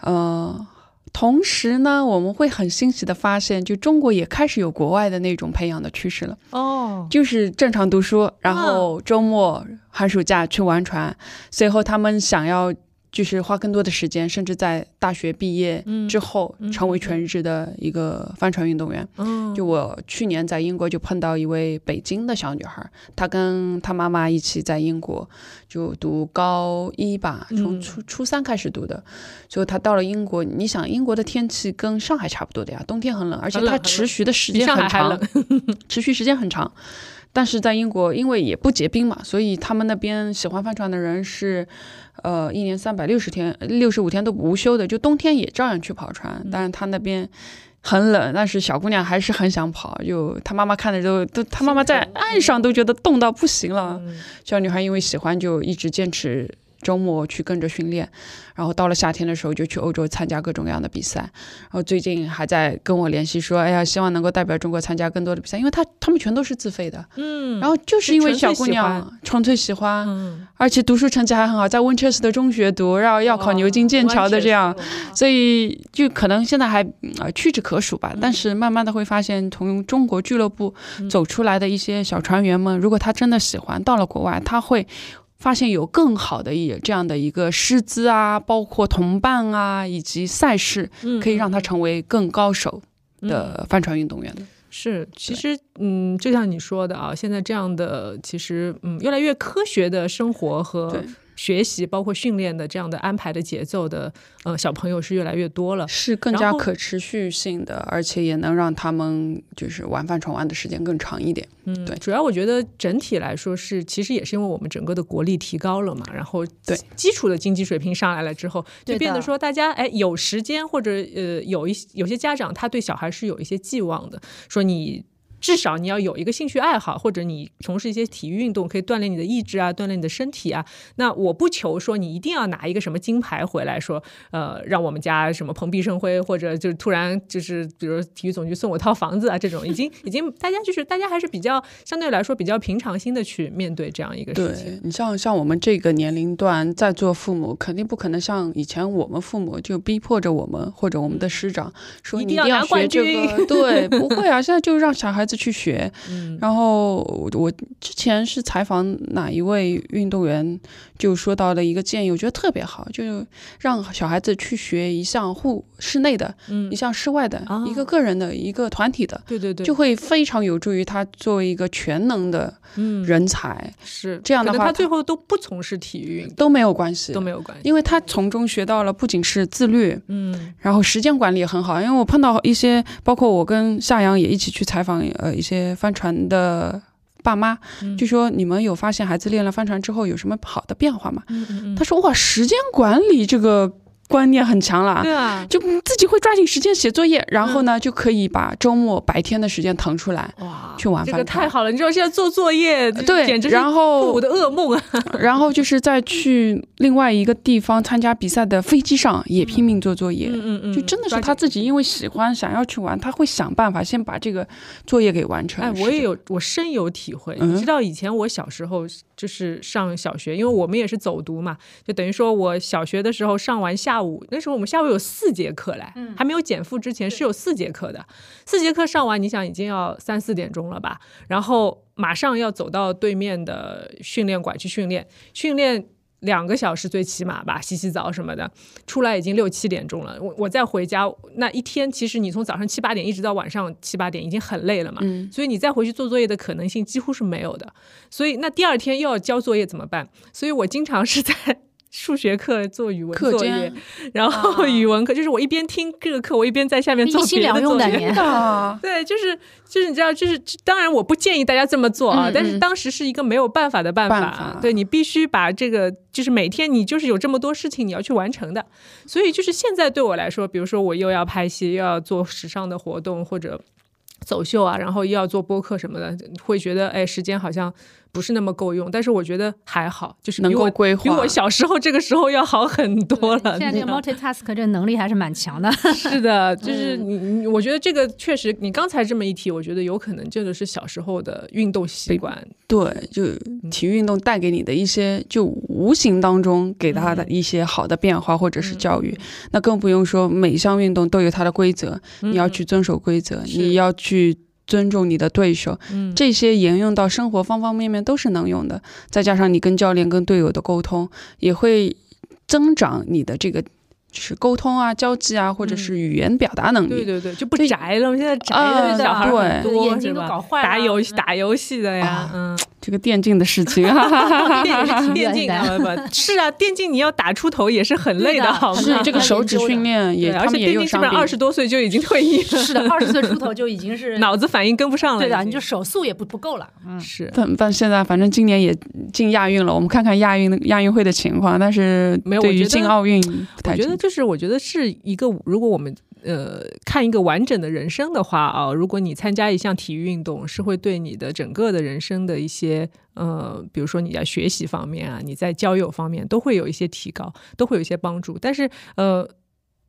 呃，同时呢，我们会很欣喜的发现，就中国也开始有国外的那种培养的趋势了。哦，就是正常读书，然后周末、寒暑假去玩船，随后他们想要就是花更多的时间，甚至在大学毕业嗯之后嗯成为全日的一个帆船运动员。嗯，就我去年在英国就碰到一位北京的小女孩，她跟她妈妈一起在英国就读高一吧，从嗯初初三开始读的。所以她到了英国，你想英国的天气跟上海差不多的呀，冬天很冷，而且它持续的时间很长 <laughs> 持续时间很长。但是在英国，因为也不结冰嘛，所以他们那边喜欢帆船的人是，呃，一年三百六十天、六十五天都不无休的，就冬天也照样去跑船。但是他那边很冷，但是小姑娘还是很想跑。就她妈妈看着都都，她妈妈在岸上都觉得冻到不行了。嗯小女孩因为喜欢，就一直坚持周末去跟着训练，然后到了夏天的时候就去欧洲参加各种各样的比赛。然后最近还在跟我联系说，哎呀，希望能够代表中国参加更多的比赛，因为他他们全都是自费的。嗯，然后就是因为小姑娘纯粹喜欢，嗯，而且读书成绩还很好，在温彻斯特中学读，然后要考牛津、剑桥的这样，所以就可能现在还呃屈指可数吧。但是慢慢的会发现，从中国俱乐部走出来的一些小船员们，如果他真的喜欢，到了国外他会。发现有更好的一这样的一个师资啊，包括同伴啊，以及赛事，嗯可以让他成为更高手的帆船运动员。的。是，其实，嗯，就像你说的啊，现在这样的其实，嗯，越来越科学的生活和对学习，包括训练的这样的安排的节奏的，呃，小朋友是越来越多了。是更加可持续性的，而且也能让他们就是玩帆船玩的时间更长一点。嗯，对主要我觉得整体来说是，其实也是因为我们整个的国力提高了嘛，然后对基础的经济水平上来了之后，就变得说大家哎有时间或者呃有一有些家长他对小孩是有一些寄望的，说你。至少你要有一个兴趣爱好，或者你从事一些体育运动，可以锻炼你的意志啊，锻炼你的身体啊。那我不求说你一定要拿一个什么金牌回来说，呃，让我们家什么蓬荜生辉，或者就是突然就是比如体育总局送我套房子啊，这种已经 <laughs> 已经大家就是大家还是比较相对来说比较平常心的去面对这样一个事情。对你像像我们这个年龄段在做父母，肯定不可能像以前我们父母就逼迫着我们或者我们的师长说一你一定要拿冠学这军个，对，不会啊，现在就让小孩子去学。嗯然后我我之前是采访哪一位运动员，就说到了一个建议，我觉得特别好，就让小孩子去学一项户室内的，嗯一，项室外的，啊一个个人的，一个团体的。对对对，就会非常有助于他作为一个全能的嗯人才、是这样的话他最后都不从事体育运动都没有关系都，没有关系，因为他从中学到了不仅是自律，嗯然后时间管理也很好。因为我碰到一些，包括我跟夏阳也一起去采访呃一些帆船的爸妈，嗯就说你们有发现孩子练了帆船之后有什么好的变化吗？嗯嗯嗯，他说哇，时间管理这个观念很强了。对啊，就自己会抓紧时间写作业，然后呢，就可以把周末白天的时间腾出来哇，去玩这个太好了！你知道现在做作业，对简直是然后父母的噩梦啊！<laughs> 然后就是在去另外一个地方参加比赛的飞机上也拼命做作业，嗯嗯嗯，就真的是他自己因为喜欢想要去玩，他会想办法先把这个作业给完成。哎，我也有，我深有体会。嗯你知道以前我小时候就是上小学，因为我们也是走读嘛，就等于说我小学的时候上完下午，那时候我们下午有四节课嘞，还没有减负之前是有四节课的。四节课上完，你想已经要三四点钟了吧？然后马上要走到对面的训练馆去训练，训练。两个小时最起码吧，洗洗澡什么的，出来已经六七点钟了。我我再回家，那一天其实你从早上七八点一直到晚上七八点，已经很累了嘛。嗯，所以你再回去做作业的可能性几乎是没有的。所以那第二天又要交作业怎么办？所以我经常是在数学课做语文作业，然后啊语文课就是我一边听这个课，我一边在下面做一心别的两用的作业。你。的，<laughs> 对，就是就是你知道，就是当然我不建议大家这么做啊，嗯嗯但是当时是一个没有办法的办法，办法对你必须把这个就是每天你就是有这么多事情你要去完成的，所以就是现在对我来说，比如说我又要拍戏，又要做时尚的活动或者。走秀啊，然后又要做播客什么的，会觉得哎，时间好像不是那么够用。但是我觉得还好，就是能够规划比我小时候这个时候要好很多了。现在这个 multitask 这个能力还是蛮强的。<laughs> 是的，就是你，你我觉得这个确实，你刚才这么一提，我觉得有可能这个是小时候的运动习惯。对，就体育运动带给你的一些，就无形当中给他的一些好的变化或者是教育，那更不用说每一项运动都有它的规则，嗯你要去遵守规则，你要去。尊重你的对手，嗯，这些沿用到生活方方面面都是能用的。再加上你跟教练、跟队友的沟通，也会增长你的这个就是沟通啊、交际啊，或者是语言表达能力。对对对，就不宅了。现在宅啊的小孩对。很多，眼睛都搞坏了打游戏嗯。打游戏的呀啊，嗯，这个电竞的事情，哈哈哈哈电电竞挺远啊，不是啊，电竞你要打出头也是很累对的好吗？是这个手指训练也，对，而且电竞基本上有伤病。二十多岁就已经退役了，是的，二十岁出头就已经是 <laughs> 脑子反应跟不上了。对的，你就手速也不不够了。嗯，是但但现在反正今年也进亚运了，我们看看亚运的亚运会的情况。但是没有对于进奥运不我觉得。就是，我觉得是一个，如果我们呃看一个完整的人生的话啊，如果你参加一项体育运动，是会对你的整个的人生的一些呃，比如说你在学习方面啊，你在交友方面都会有一些提高，都会有一些帮助。但是呃。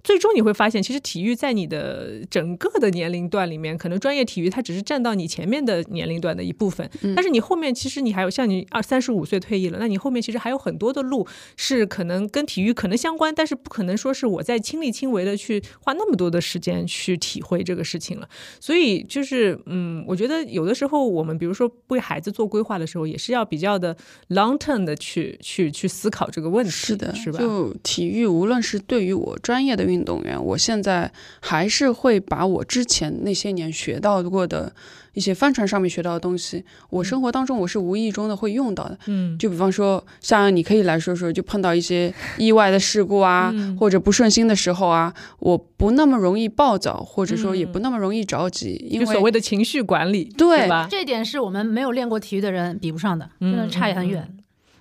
最终你会发现，其实体育在你的整个的年龄段里面，可能专业体育它只是占到你前面的年龄段的一部分。但是你后面其实你还有像你二三十五岁退役了，那你后面其实还有很多的路是可能跟体育可能相关，但是不可能说是我在亲力亲为的去花那么多的时间去体会这个事情了。所以就是嗯，我觉得有的时候我们比如说为孩子做规划的时候，也是要比较的 long term 的去去去思考这个问题。是的，是吧？就体育，无论是对于我专业的运动员，我现在还是会把我之前那些年学到过的一些帆船上面学到的东西，我生活当中我是无意中的会用到的。嗯，就比方说，像你可以来说说，就碰到一些意外的事故啊，或者不顺心的时候啊，我不那么容易暴躁，或者说也不那么容易着急，因为所谓的情绪管理，对吧？这点是我们没有练过体育的人比不上的，真的差也很远。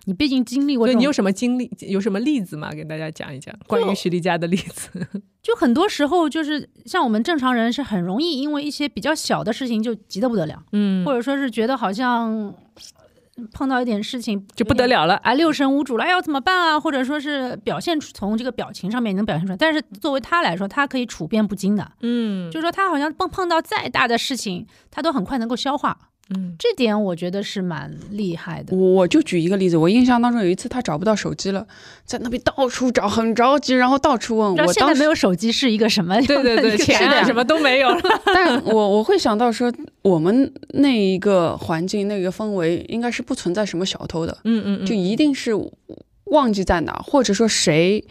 你毕竟经历过，对你有什么经历？有什么例子吗？给大家讲一讲关于徐丽佳的例子。<laughs> 就很多时候，就是像我们正常人是很容易因为一些比较小的事情就急得不得了，嗯，或者说是觉得好像碰到一点事情就不得了了，啊，六神无主了，要怎么办啊？或者说是表现出从这个表情上面能表现出来。但是作为他来说，他可以处变不惊的，嗯，就是说他好像碰碰到再大的事情，他都很快能够消化。嗯，这点我觉得是蛮厉害的。我就举一个例子，我印象当中有一次他找不到手机了，在那边到处找，很着急，然后到处问。我现在没有手机是一个什么？对对对，钱啊什么都没有了。<laughs> 但我我会想到说，我们那一个环境、那个氛围，应该是不存在什么小偷的。嗯嗯，就一定是忘记在哪，或者说谁。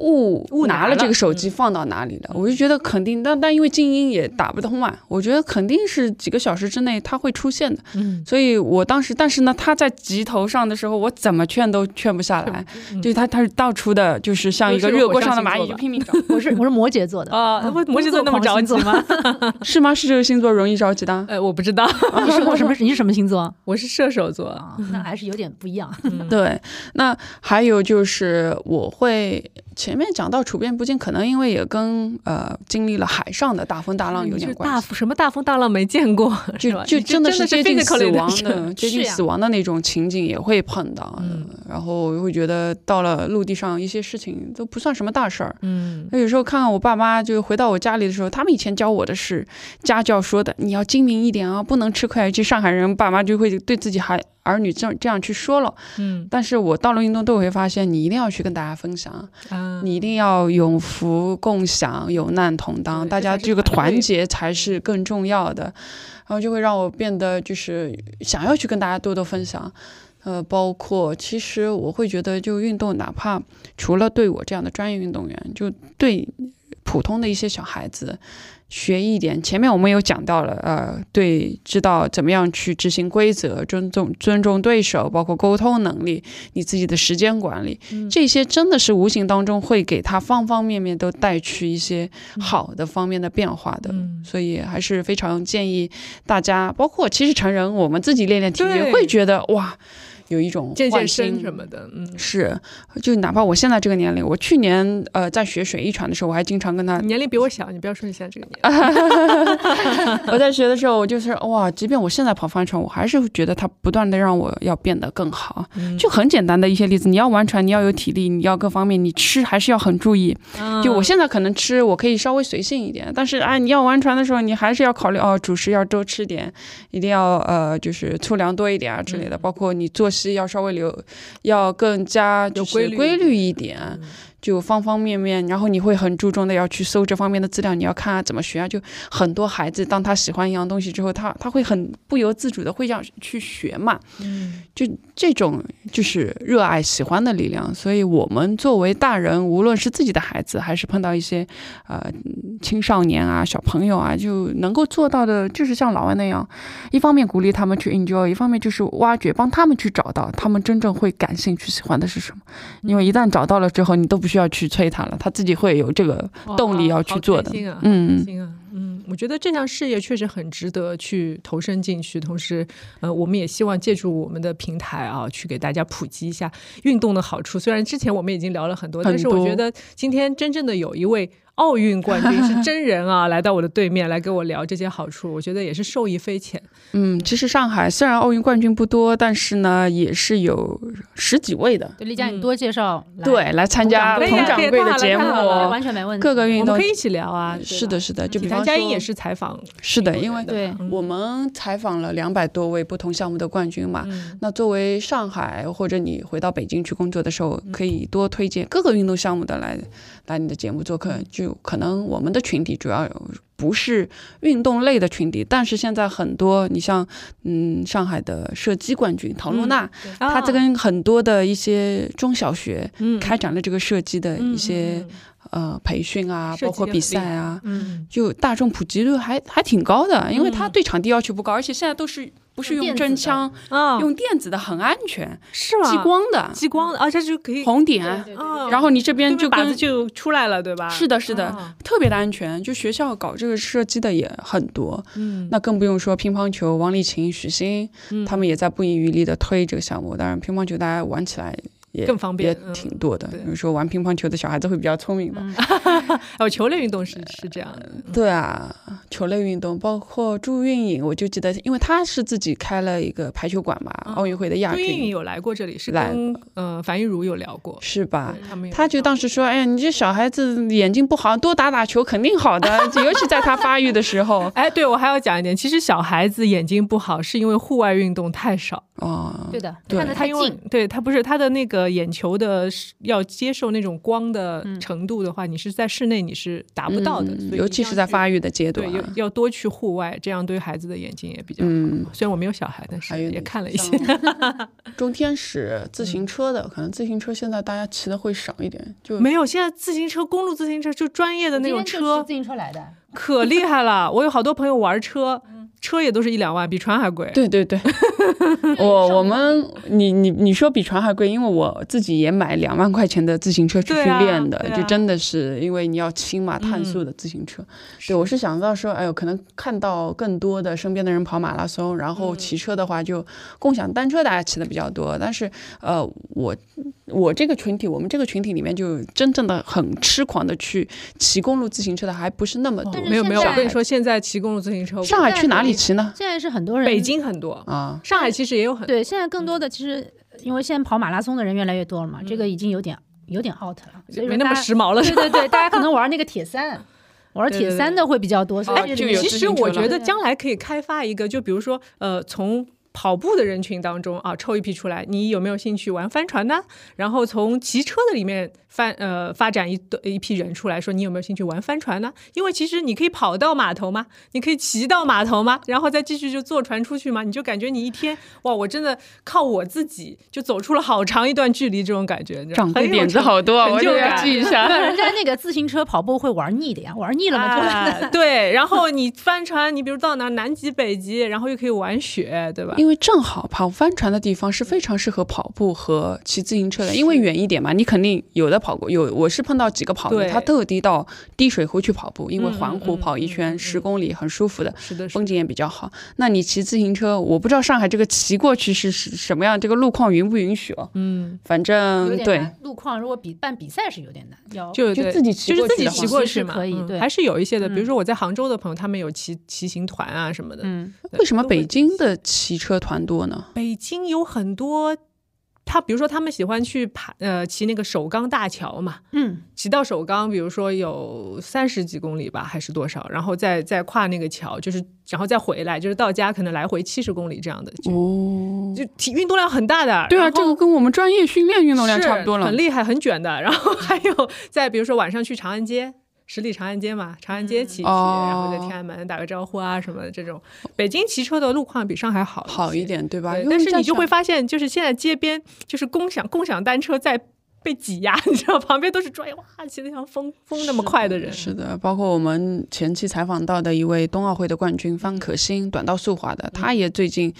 误误拿了这个手机放到哪里了？我就觉得肯定，但但因为静音也打不通嘛，我觉得肯定是几个小时之内它会出现的。嗯，所以我当时，但是呢，他在急头上的时候，我怎么劝都劝不下来。就是他他是到处的，就是像一个热锅上的蚂蚁，就拼命找。<laughs> 我是我是摩羯座的啊，摩羯座那么着急吗？<laughs> <laughs> 是吗？是这个星座容易着急的？呃，我不知道。你是我什么？你是什么星座？我是射手座啊，那还是有点不一样。对，那还有就是我会。前面讲到处变不惊，可能因为也跟呃经历了海上的大风大浪有点关系。大什么大风大浪没见过，就就真的是接近死亡的，接近死亡的那种情景也会碰到。嗯，然后会觉得到了陆地上一些事情都不算什么大事儿。嗯，那有时候看看我爸妈，就回到我家里的时候，他们以前教我的是家教说的，你要精明一点啊，不能吃亏。就上海人爸妈就会对自己还。儿女这样这样去说了，嗯，但是我到了运动队，我会发现你一定要去跟大家分享，你一定要有福共享，有难同当，大家这个团结才是更重要的，然后就会让我变得就是想要去跟大家多多分享，呃，包括其实我会觉得就运动，哪怕除了对我这样的专业运动员，就对普通的一些小孩子。学一点，前面我们有讲到了，呃，对，知道怎么样去执行规则，尊重尊重对手，包括沟通能力，你自己的时间管理，这些真的是无形当中会给他方方面面都带去一些好的方面的变化的，所以还是非常建议大家，包括其实成人我们自己练练体育，会觉得哇。有一种健健身什么的，嗯，是，就哪怕我现在这个年龄，我去年呃在学水一传的时候，我还经常跟他年龄比我小，你不要说你现在这个年龄。<laughs> 我在学的时候，我就是哇，即便我现在跑帆船，我还是觉得它不断的让我要变得更好。就很简单的一些例子，你要玩船，你要有体力，你要各方面，你吃还是要很注意。就我现在可能吃，我可以稍微随性一点，但是哎，你要玩船的时候，你还是要考虑哦，主食要多吃点，一定要呃就是粗粮多一点啊之类的，包括你做。要稍微留，要更加就是规律一点。就方方面面，然后你会很注重的要去搜这方面的资料，你要看怎么学啊。就很多孩子，当他喜欢一样东西之后，他他会很不由自主的会要去学嘛。嗯，就这种就是热爱喜欢的力量。所以我们作为大人，无论是自己的孩子，还是碰到一些呃青少年啊、小朋友啊，就能够做到的，就是像老外那样，一方面鼓励他们去 enjoy，一方面就是挖掘，帮他们去找到他们真正会感兴趣、喜欢的是什么。因为一旦找到了之后，你都不。需要去催他了，他自己会有这个动力要去做的。嗯，啊，嗯，我觉得这项事业确实很值得去投身进去。同时，呃，我们也希望借助我们的平台啊，去给大家普及一下运动的好处。虽然之前我们已经聊了很多，但是我觉得今天真正的有一位。奥运冠军是真人啊，来到我的对面来跟我聊这些好处，<laughs> 我觉得也是受益匪浅。嗯，其实上海虽然奥运冠军不多，但是呢，也是有十几位的。对，丽佳，你多介绍。对，来参加佟掌柜的节目，完全没问题。各个运动可以一起聊啊。是的，是的，就比方佳音也是采访。是的，因为对我们采访了两百多位不同项目的冠军嘛。那作为上海或者你回到北京去工作的时候，可以多推荐各个运动项目的来来你的节目做客。就可能我们的群体主要不是运动类的群体，但是现在很多，你像嗯上海的射击冠军陶露娜，她在跟很多的一些中小学开展了这个射击的一些。呃，培训啊，包括比赛啊，嗯，就大众普及率还还挺高的，因为它对场地要求不高，而且现在都是不是用真枪啊，用电子的很安全，是吗？激光的，激光的，而且就可以红点，然后你这边就靶子就出来了，对吧？是的，是的，特别的安全。就学校搞这个射击的也很多，嗯，那更不用说乒乓球，王励勤、许昕，他们也在不遗余力的推这个项目。当然，乒乓球大家玩起来。也更方便，也挺多的。比如说玩乒乓球的小孩子会比较聪明吧？哦，球类运动是是这样的。对啊，球类运动包括朱运颖，我就记得，因为他是自己开了一个排球馆嘛，奥运会的亚军。朱运颖有来过这里，是跟呃樊玉茹有聊过，是吧？他就当时说：“哎呀，你这小孩子眼睛不好，多打打球肯定好的，<laughs> 尤其在他发育的时候。<laughs> ”哎，对我还要讲一点，其实小孩子眼睛不好是因为户外运动太少。哦，对的，看得太近。对他不是他的那个眼球的要接受那种光的程度的话，你是在室内你是达不到的，尤其是在发育的阶段，对，要要多去户外，这样对孩子的眼睛也比较。嗯，虽然我没有小孩，但是也看了一些。<laughs> 中天使自行车的，可能自行车现在大家骑的会少一点，就没有。现在自行车，公路自行车就专业的那种车，自行车来的，可厉害了。我有好多朋友玩车。车也都是一两万，比船还贵。对对对，<laughs> 我我们你你你说比船还贵，因为我自己也买两万块钱的自行车去训练的，就真的是因为你要轻嘛，碳素的自行车。对，我是想到说，哎呦，可能看到更多的身边的人跑马拉松，然后骑车的话就共享单车，大家骑的比较多。但是呃，我我这个群体，我们这个群体里面就真正的很痴狂的去骑公路自行车的还不是那么多。没有没有，我跟你说，现在骑公路自行车，上海去哪里？现在是很多人，北京很多啊，上海其实也有很对。现在更多的其实，因为现在跑马拉松的人越来越多了嘛，这个已经有点有点 out 了，所以没那么时髦了。对对对，大家可能玩那个铁三，<laughs> 玩铁三的会比较多。哎，其实我觉得将来可以开发一个，就比如说呃，从。跑步的人群当中啊，抽一批出来，你有没有兴趣玩帆船呢？然后从骑车的里面翻呃发展一一批人出来说，你有没有兴趣玩帆船呢？因为其实你可以跑到码头嘛，你可以骑到码头嘛，然后再继续就坐船出去嘛，你就感觉你一天哇，我真的靠我自己就走出了好长一段距离，这种感觉，长辈点子好多，我就要记一下。<laughs> 人家那个自行车跑步会玩腻的呀，玩腻了嘛，对。然后你帆船，你比如到哪南极、北极，然后又可以玩雪，对吧？因为正好跑帆船的地方是非常适合跑步和骑自行车的，因为远一点嘛，你肯定有的跑过。有我是碰到几个跑的，他特地到滴水湖去跑步，因为环湖跑一圈十公里很舒服的，是的，风景也比较好。那你骑自行车，我不知道上海这个骑过去是是什么样，这个路况允不允许哦？嗯，反正对。路况如果比办比赛是有点难，要就就自己骑就是自己骑过去嘛，可以，对，还是有一些的。比如说我在杭州的朋友，他们有骑骑行团啊什么的。嗯，为什么北京的骑车团？多呢？北京有很多，他比如说他们喜欢去爬呃骑那个首钢大桥嘛，嗯，骑到首钢，比如说有三十几公里吧，还是多少，然后再再跨那个桥，就是然后再回来，就是到家可能来回七十公里这样的，哦，就体运动量很大的。对啊，这个跟我们专业训练运动量差不多了，很厉害，很卷的。然后还有再比如说晚上去长安街。十里长安街嘛，长安街骑骑，然后在天安门打个招呼啊什么的，这种北京骑车的路况比上海好好一点，对吧？但是你就会发现，就是现在街边就是共享共享单车在。被挤压，<laughs> 你知道，旁边都是专业，哇，骑得像风风那么快的人。是的，包括我们前期采访到的一位冬奥会的冠军方可欣，短道速滑的，他也最近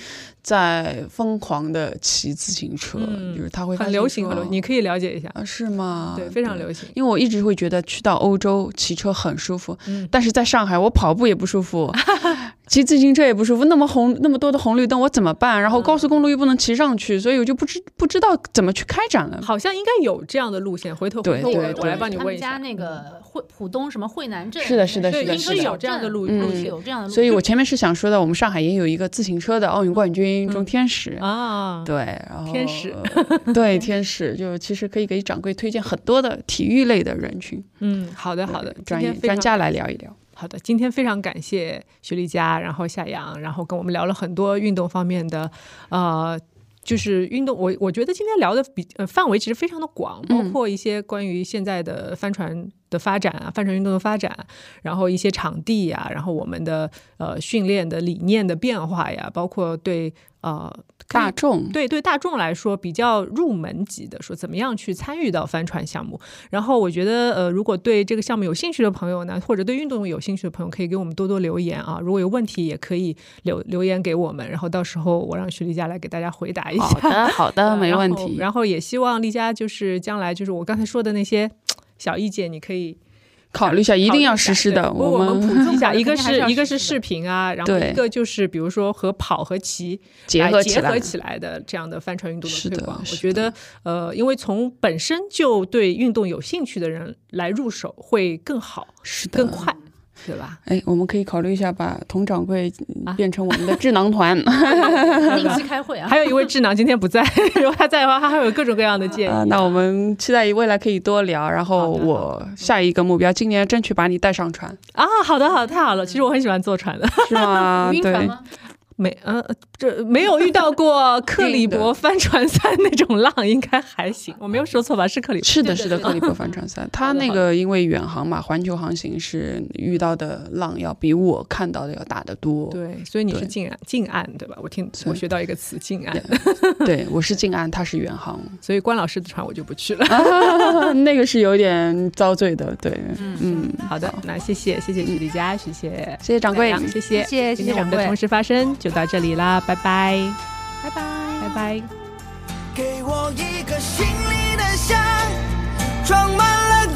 在疯狂的骑自行车，嗯就是他会很流行很流行，你可以了解一下。啊是吗？对，非常流行。因为我一直会觉得去到欧洲骑车很舒服，嗯但是在上海我跑步也不舒服，<laughs> 骑自行车也不舒服，那么红那么多的红绿灯我怎么办？然后高速公路又不能骑上去，所以我就不知不知道怎么去开展了。好像应该有这样的路线，回头对回头我我来帮你他们家问一下。那个惠浦东什么惠南镇，是的是的，是的是的应该有这样的路嗯路线有这样的路，所以我前面是想说的，我们上海也有一个自行车的奥运冠军钟天使。啊。对，然后天使呃对天使，就其实可以给掌柜推荐很多的体育类的人群，嗯，好的好的，今专业天专家来聊一聊。好的，今天非常感谢徐丽佳，然后夏阳，然后跟我们聊了很多运动方面的，呃。就是运动，我我觉得今天聊的比呃范围其实非常的广，包括一些关于现在的帆船的发展啊，帆船运动的发展，然后一些场地呀、然后我们的呃训练的理念的变化呀，包括对呃大众对对大众来说比较入门级的，说怎么样去参与到帆船项目。然后我觉得，呃，如果对这个项目有兴趣的朋友呢，或者对运动有兴趣的朋友，可以给我们多多留言啊。如果有问题，也可以留留言给我们，然后到时候我让徐丽佳来给大家回答一下。好的好的，<laughs> 没问然后题。然后也希望丽佳就是将来就是我刚才说的那些小意见，你可以考虑一下，一定要实施的。对我们普及一下，一个是一个是视频啊，然后一个就是比如说和跑和骑结合起来结合，起来的这样的帆船运动的推广，我觉得呃，因为从本身就对运动有兴趣的人来入手会更好、是的更。快，对吧？哎，我们可以考虑一下，把佟掌柜啊变成我们的智囊团 <laughs> 定期开会啊。还有一位智囊今天不在，<laughs> 如果他在的话，他还有各种各样的建议。啊。那我们期待未来可以多聊。然后我下一个目标，今年争取把你带上船，啊，好的，好的，太好了。其实我很喜欢坐船的，是吗？对，<laughs> 晕船吗？没呃，这没有遇到过 <laughs> 克里伯帆船赛那种浪，应该还行。我没有说错吧？是克里伯。是的，是的，克里伯帆船赛，<laughs> 它好的好那个因为远航嘛，环球航行是遇到的浪要比我看到的要大得多。对，所以你是近岸，近岸对吧？我听是我学到一个词，近岸。<laughs> 对，我是近岸，他是远航，所以关老师的船我就不去了。那个是有点遭罪的。对，嗯，好的，那谢谢谢谢徐丽佳，谢谢谢谢掌柜。谢谢谢谢我们的谢谢掌柜同时发声就到这里啦，拜拜，拜拜。拜拜。给我一个心里的箱，装满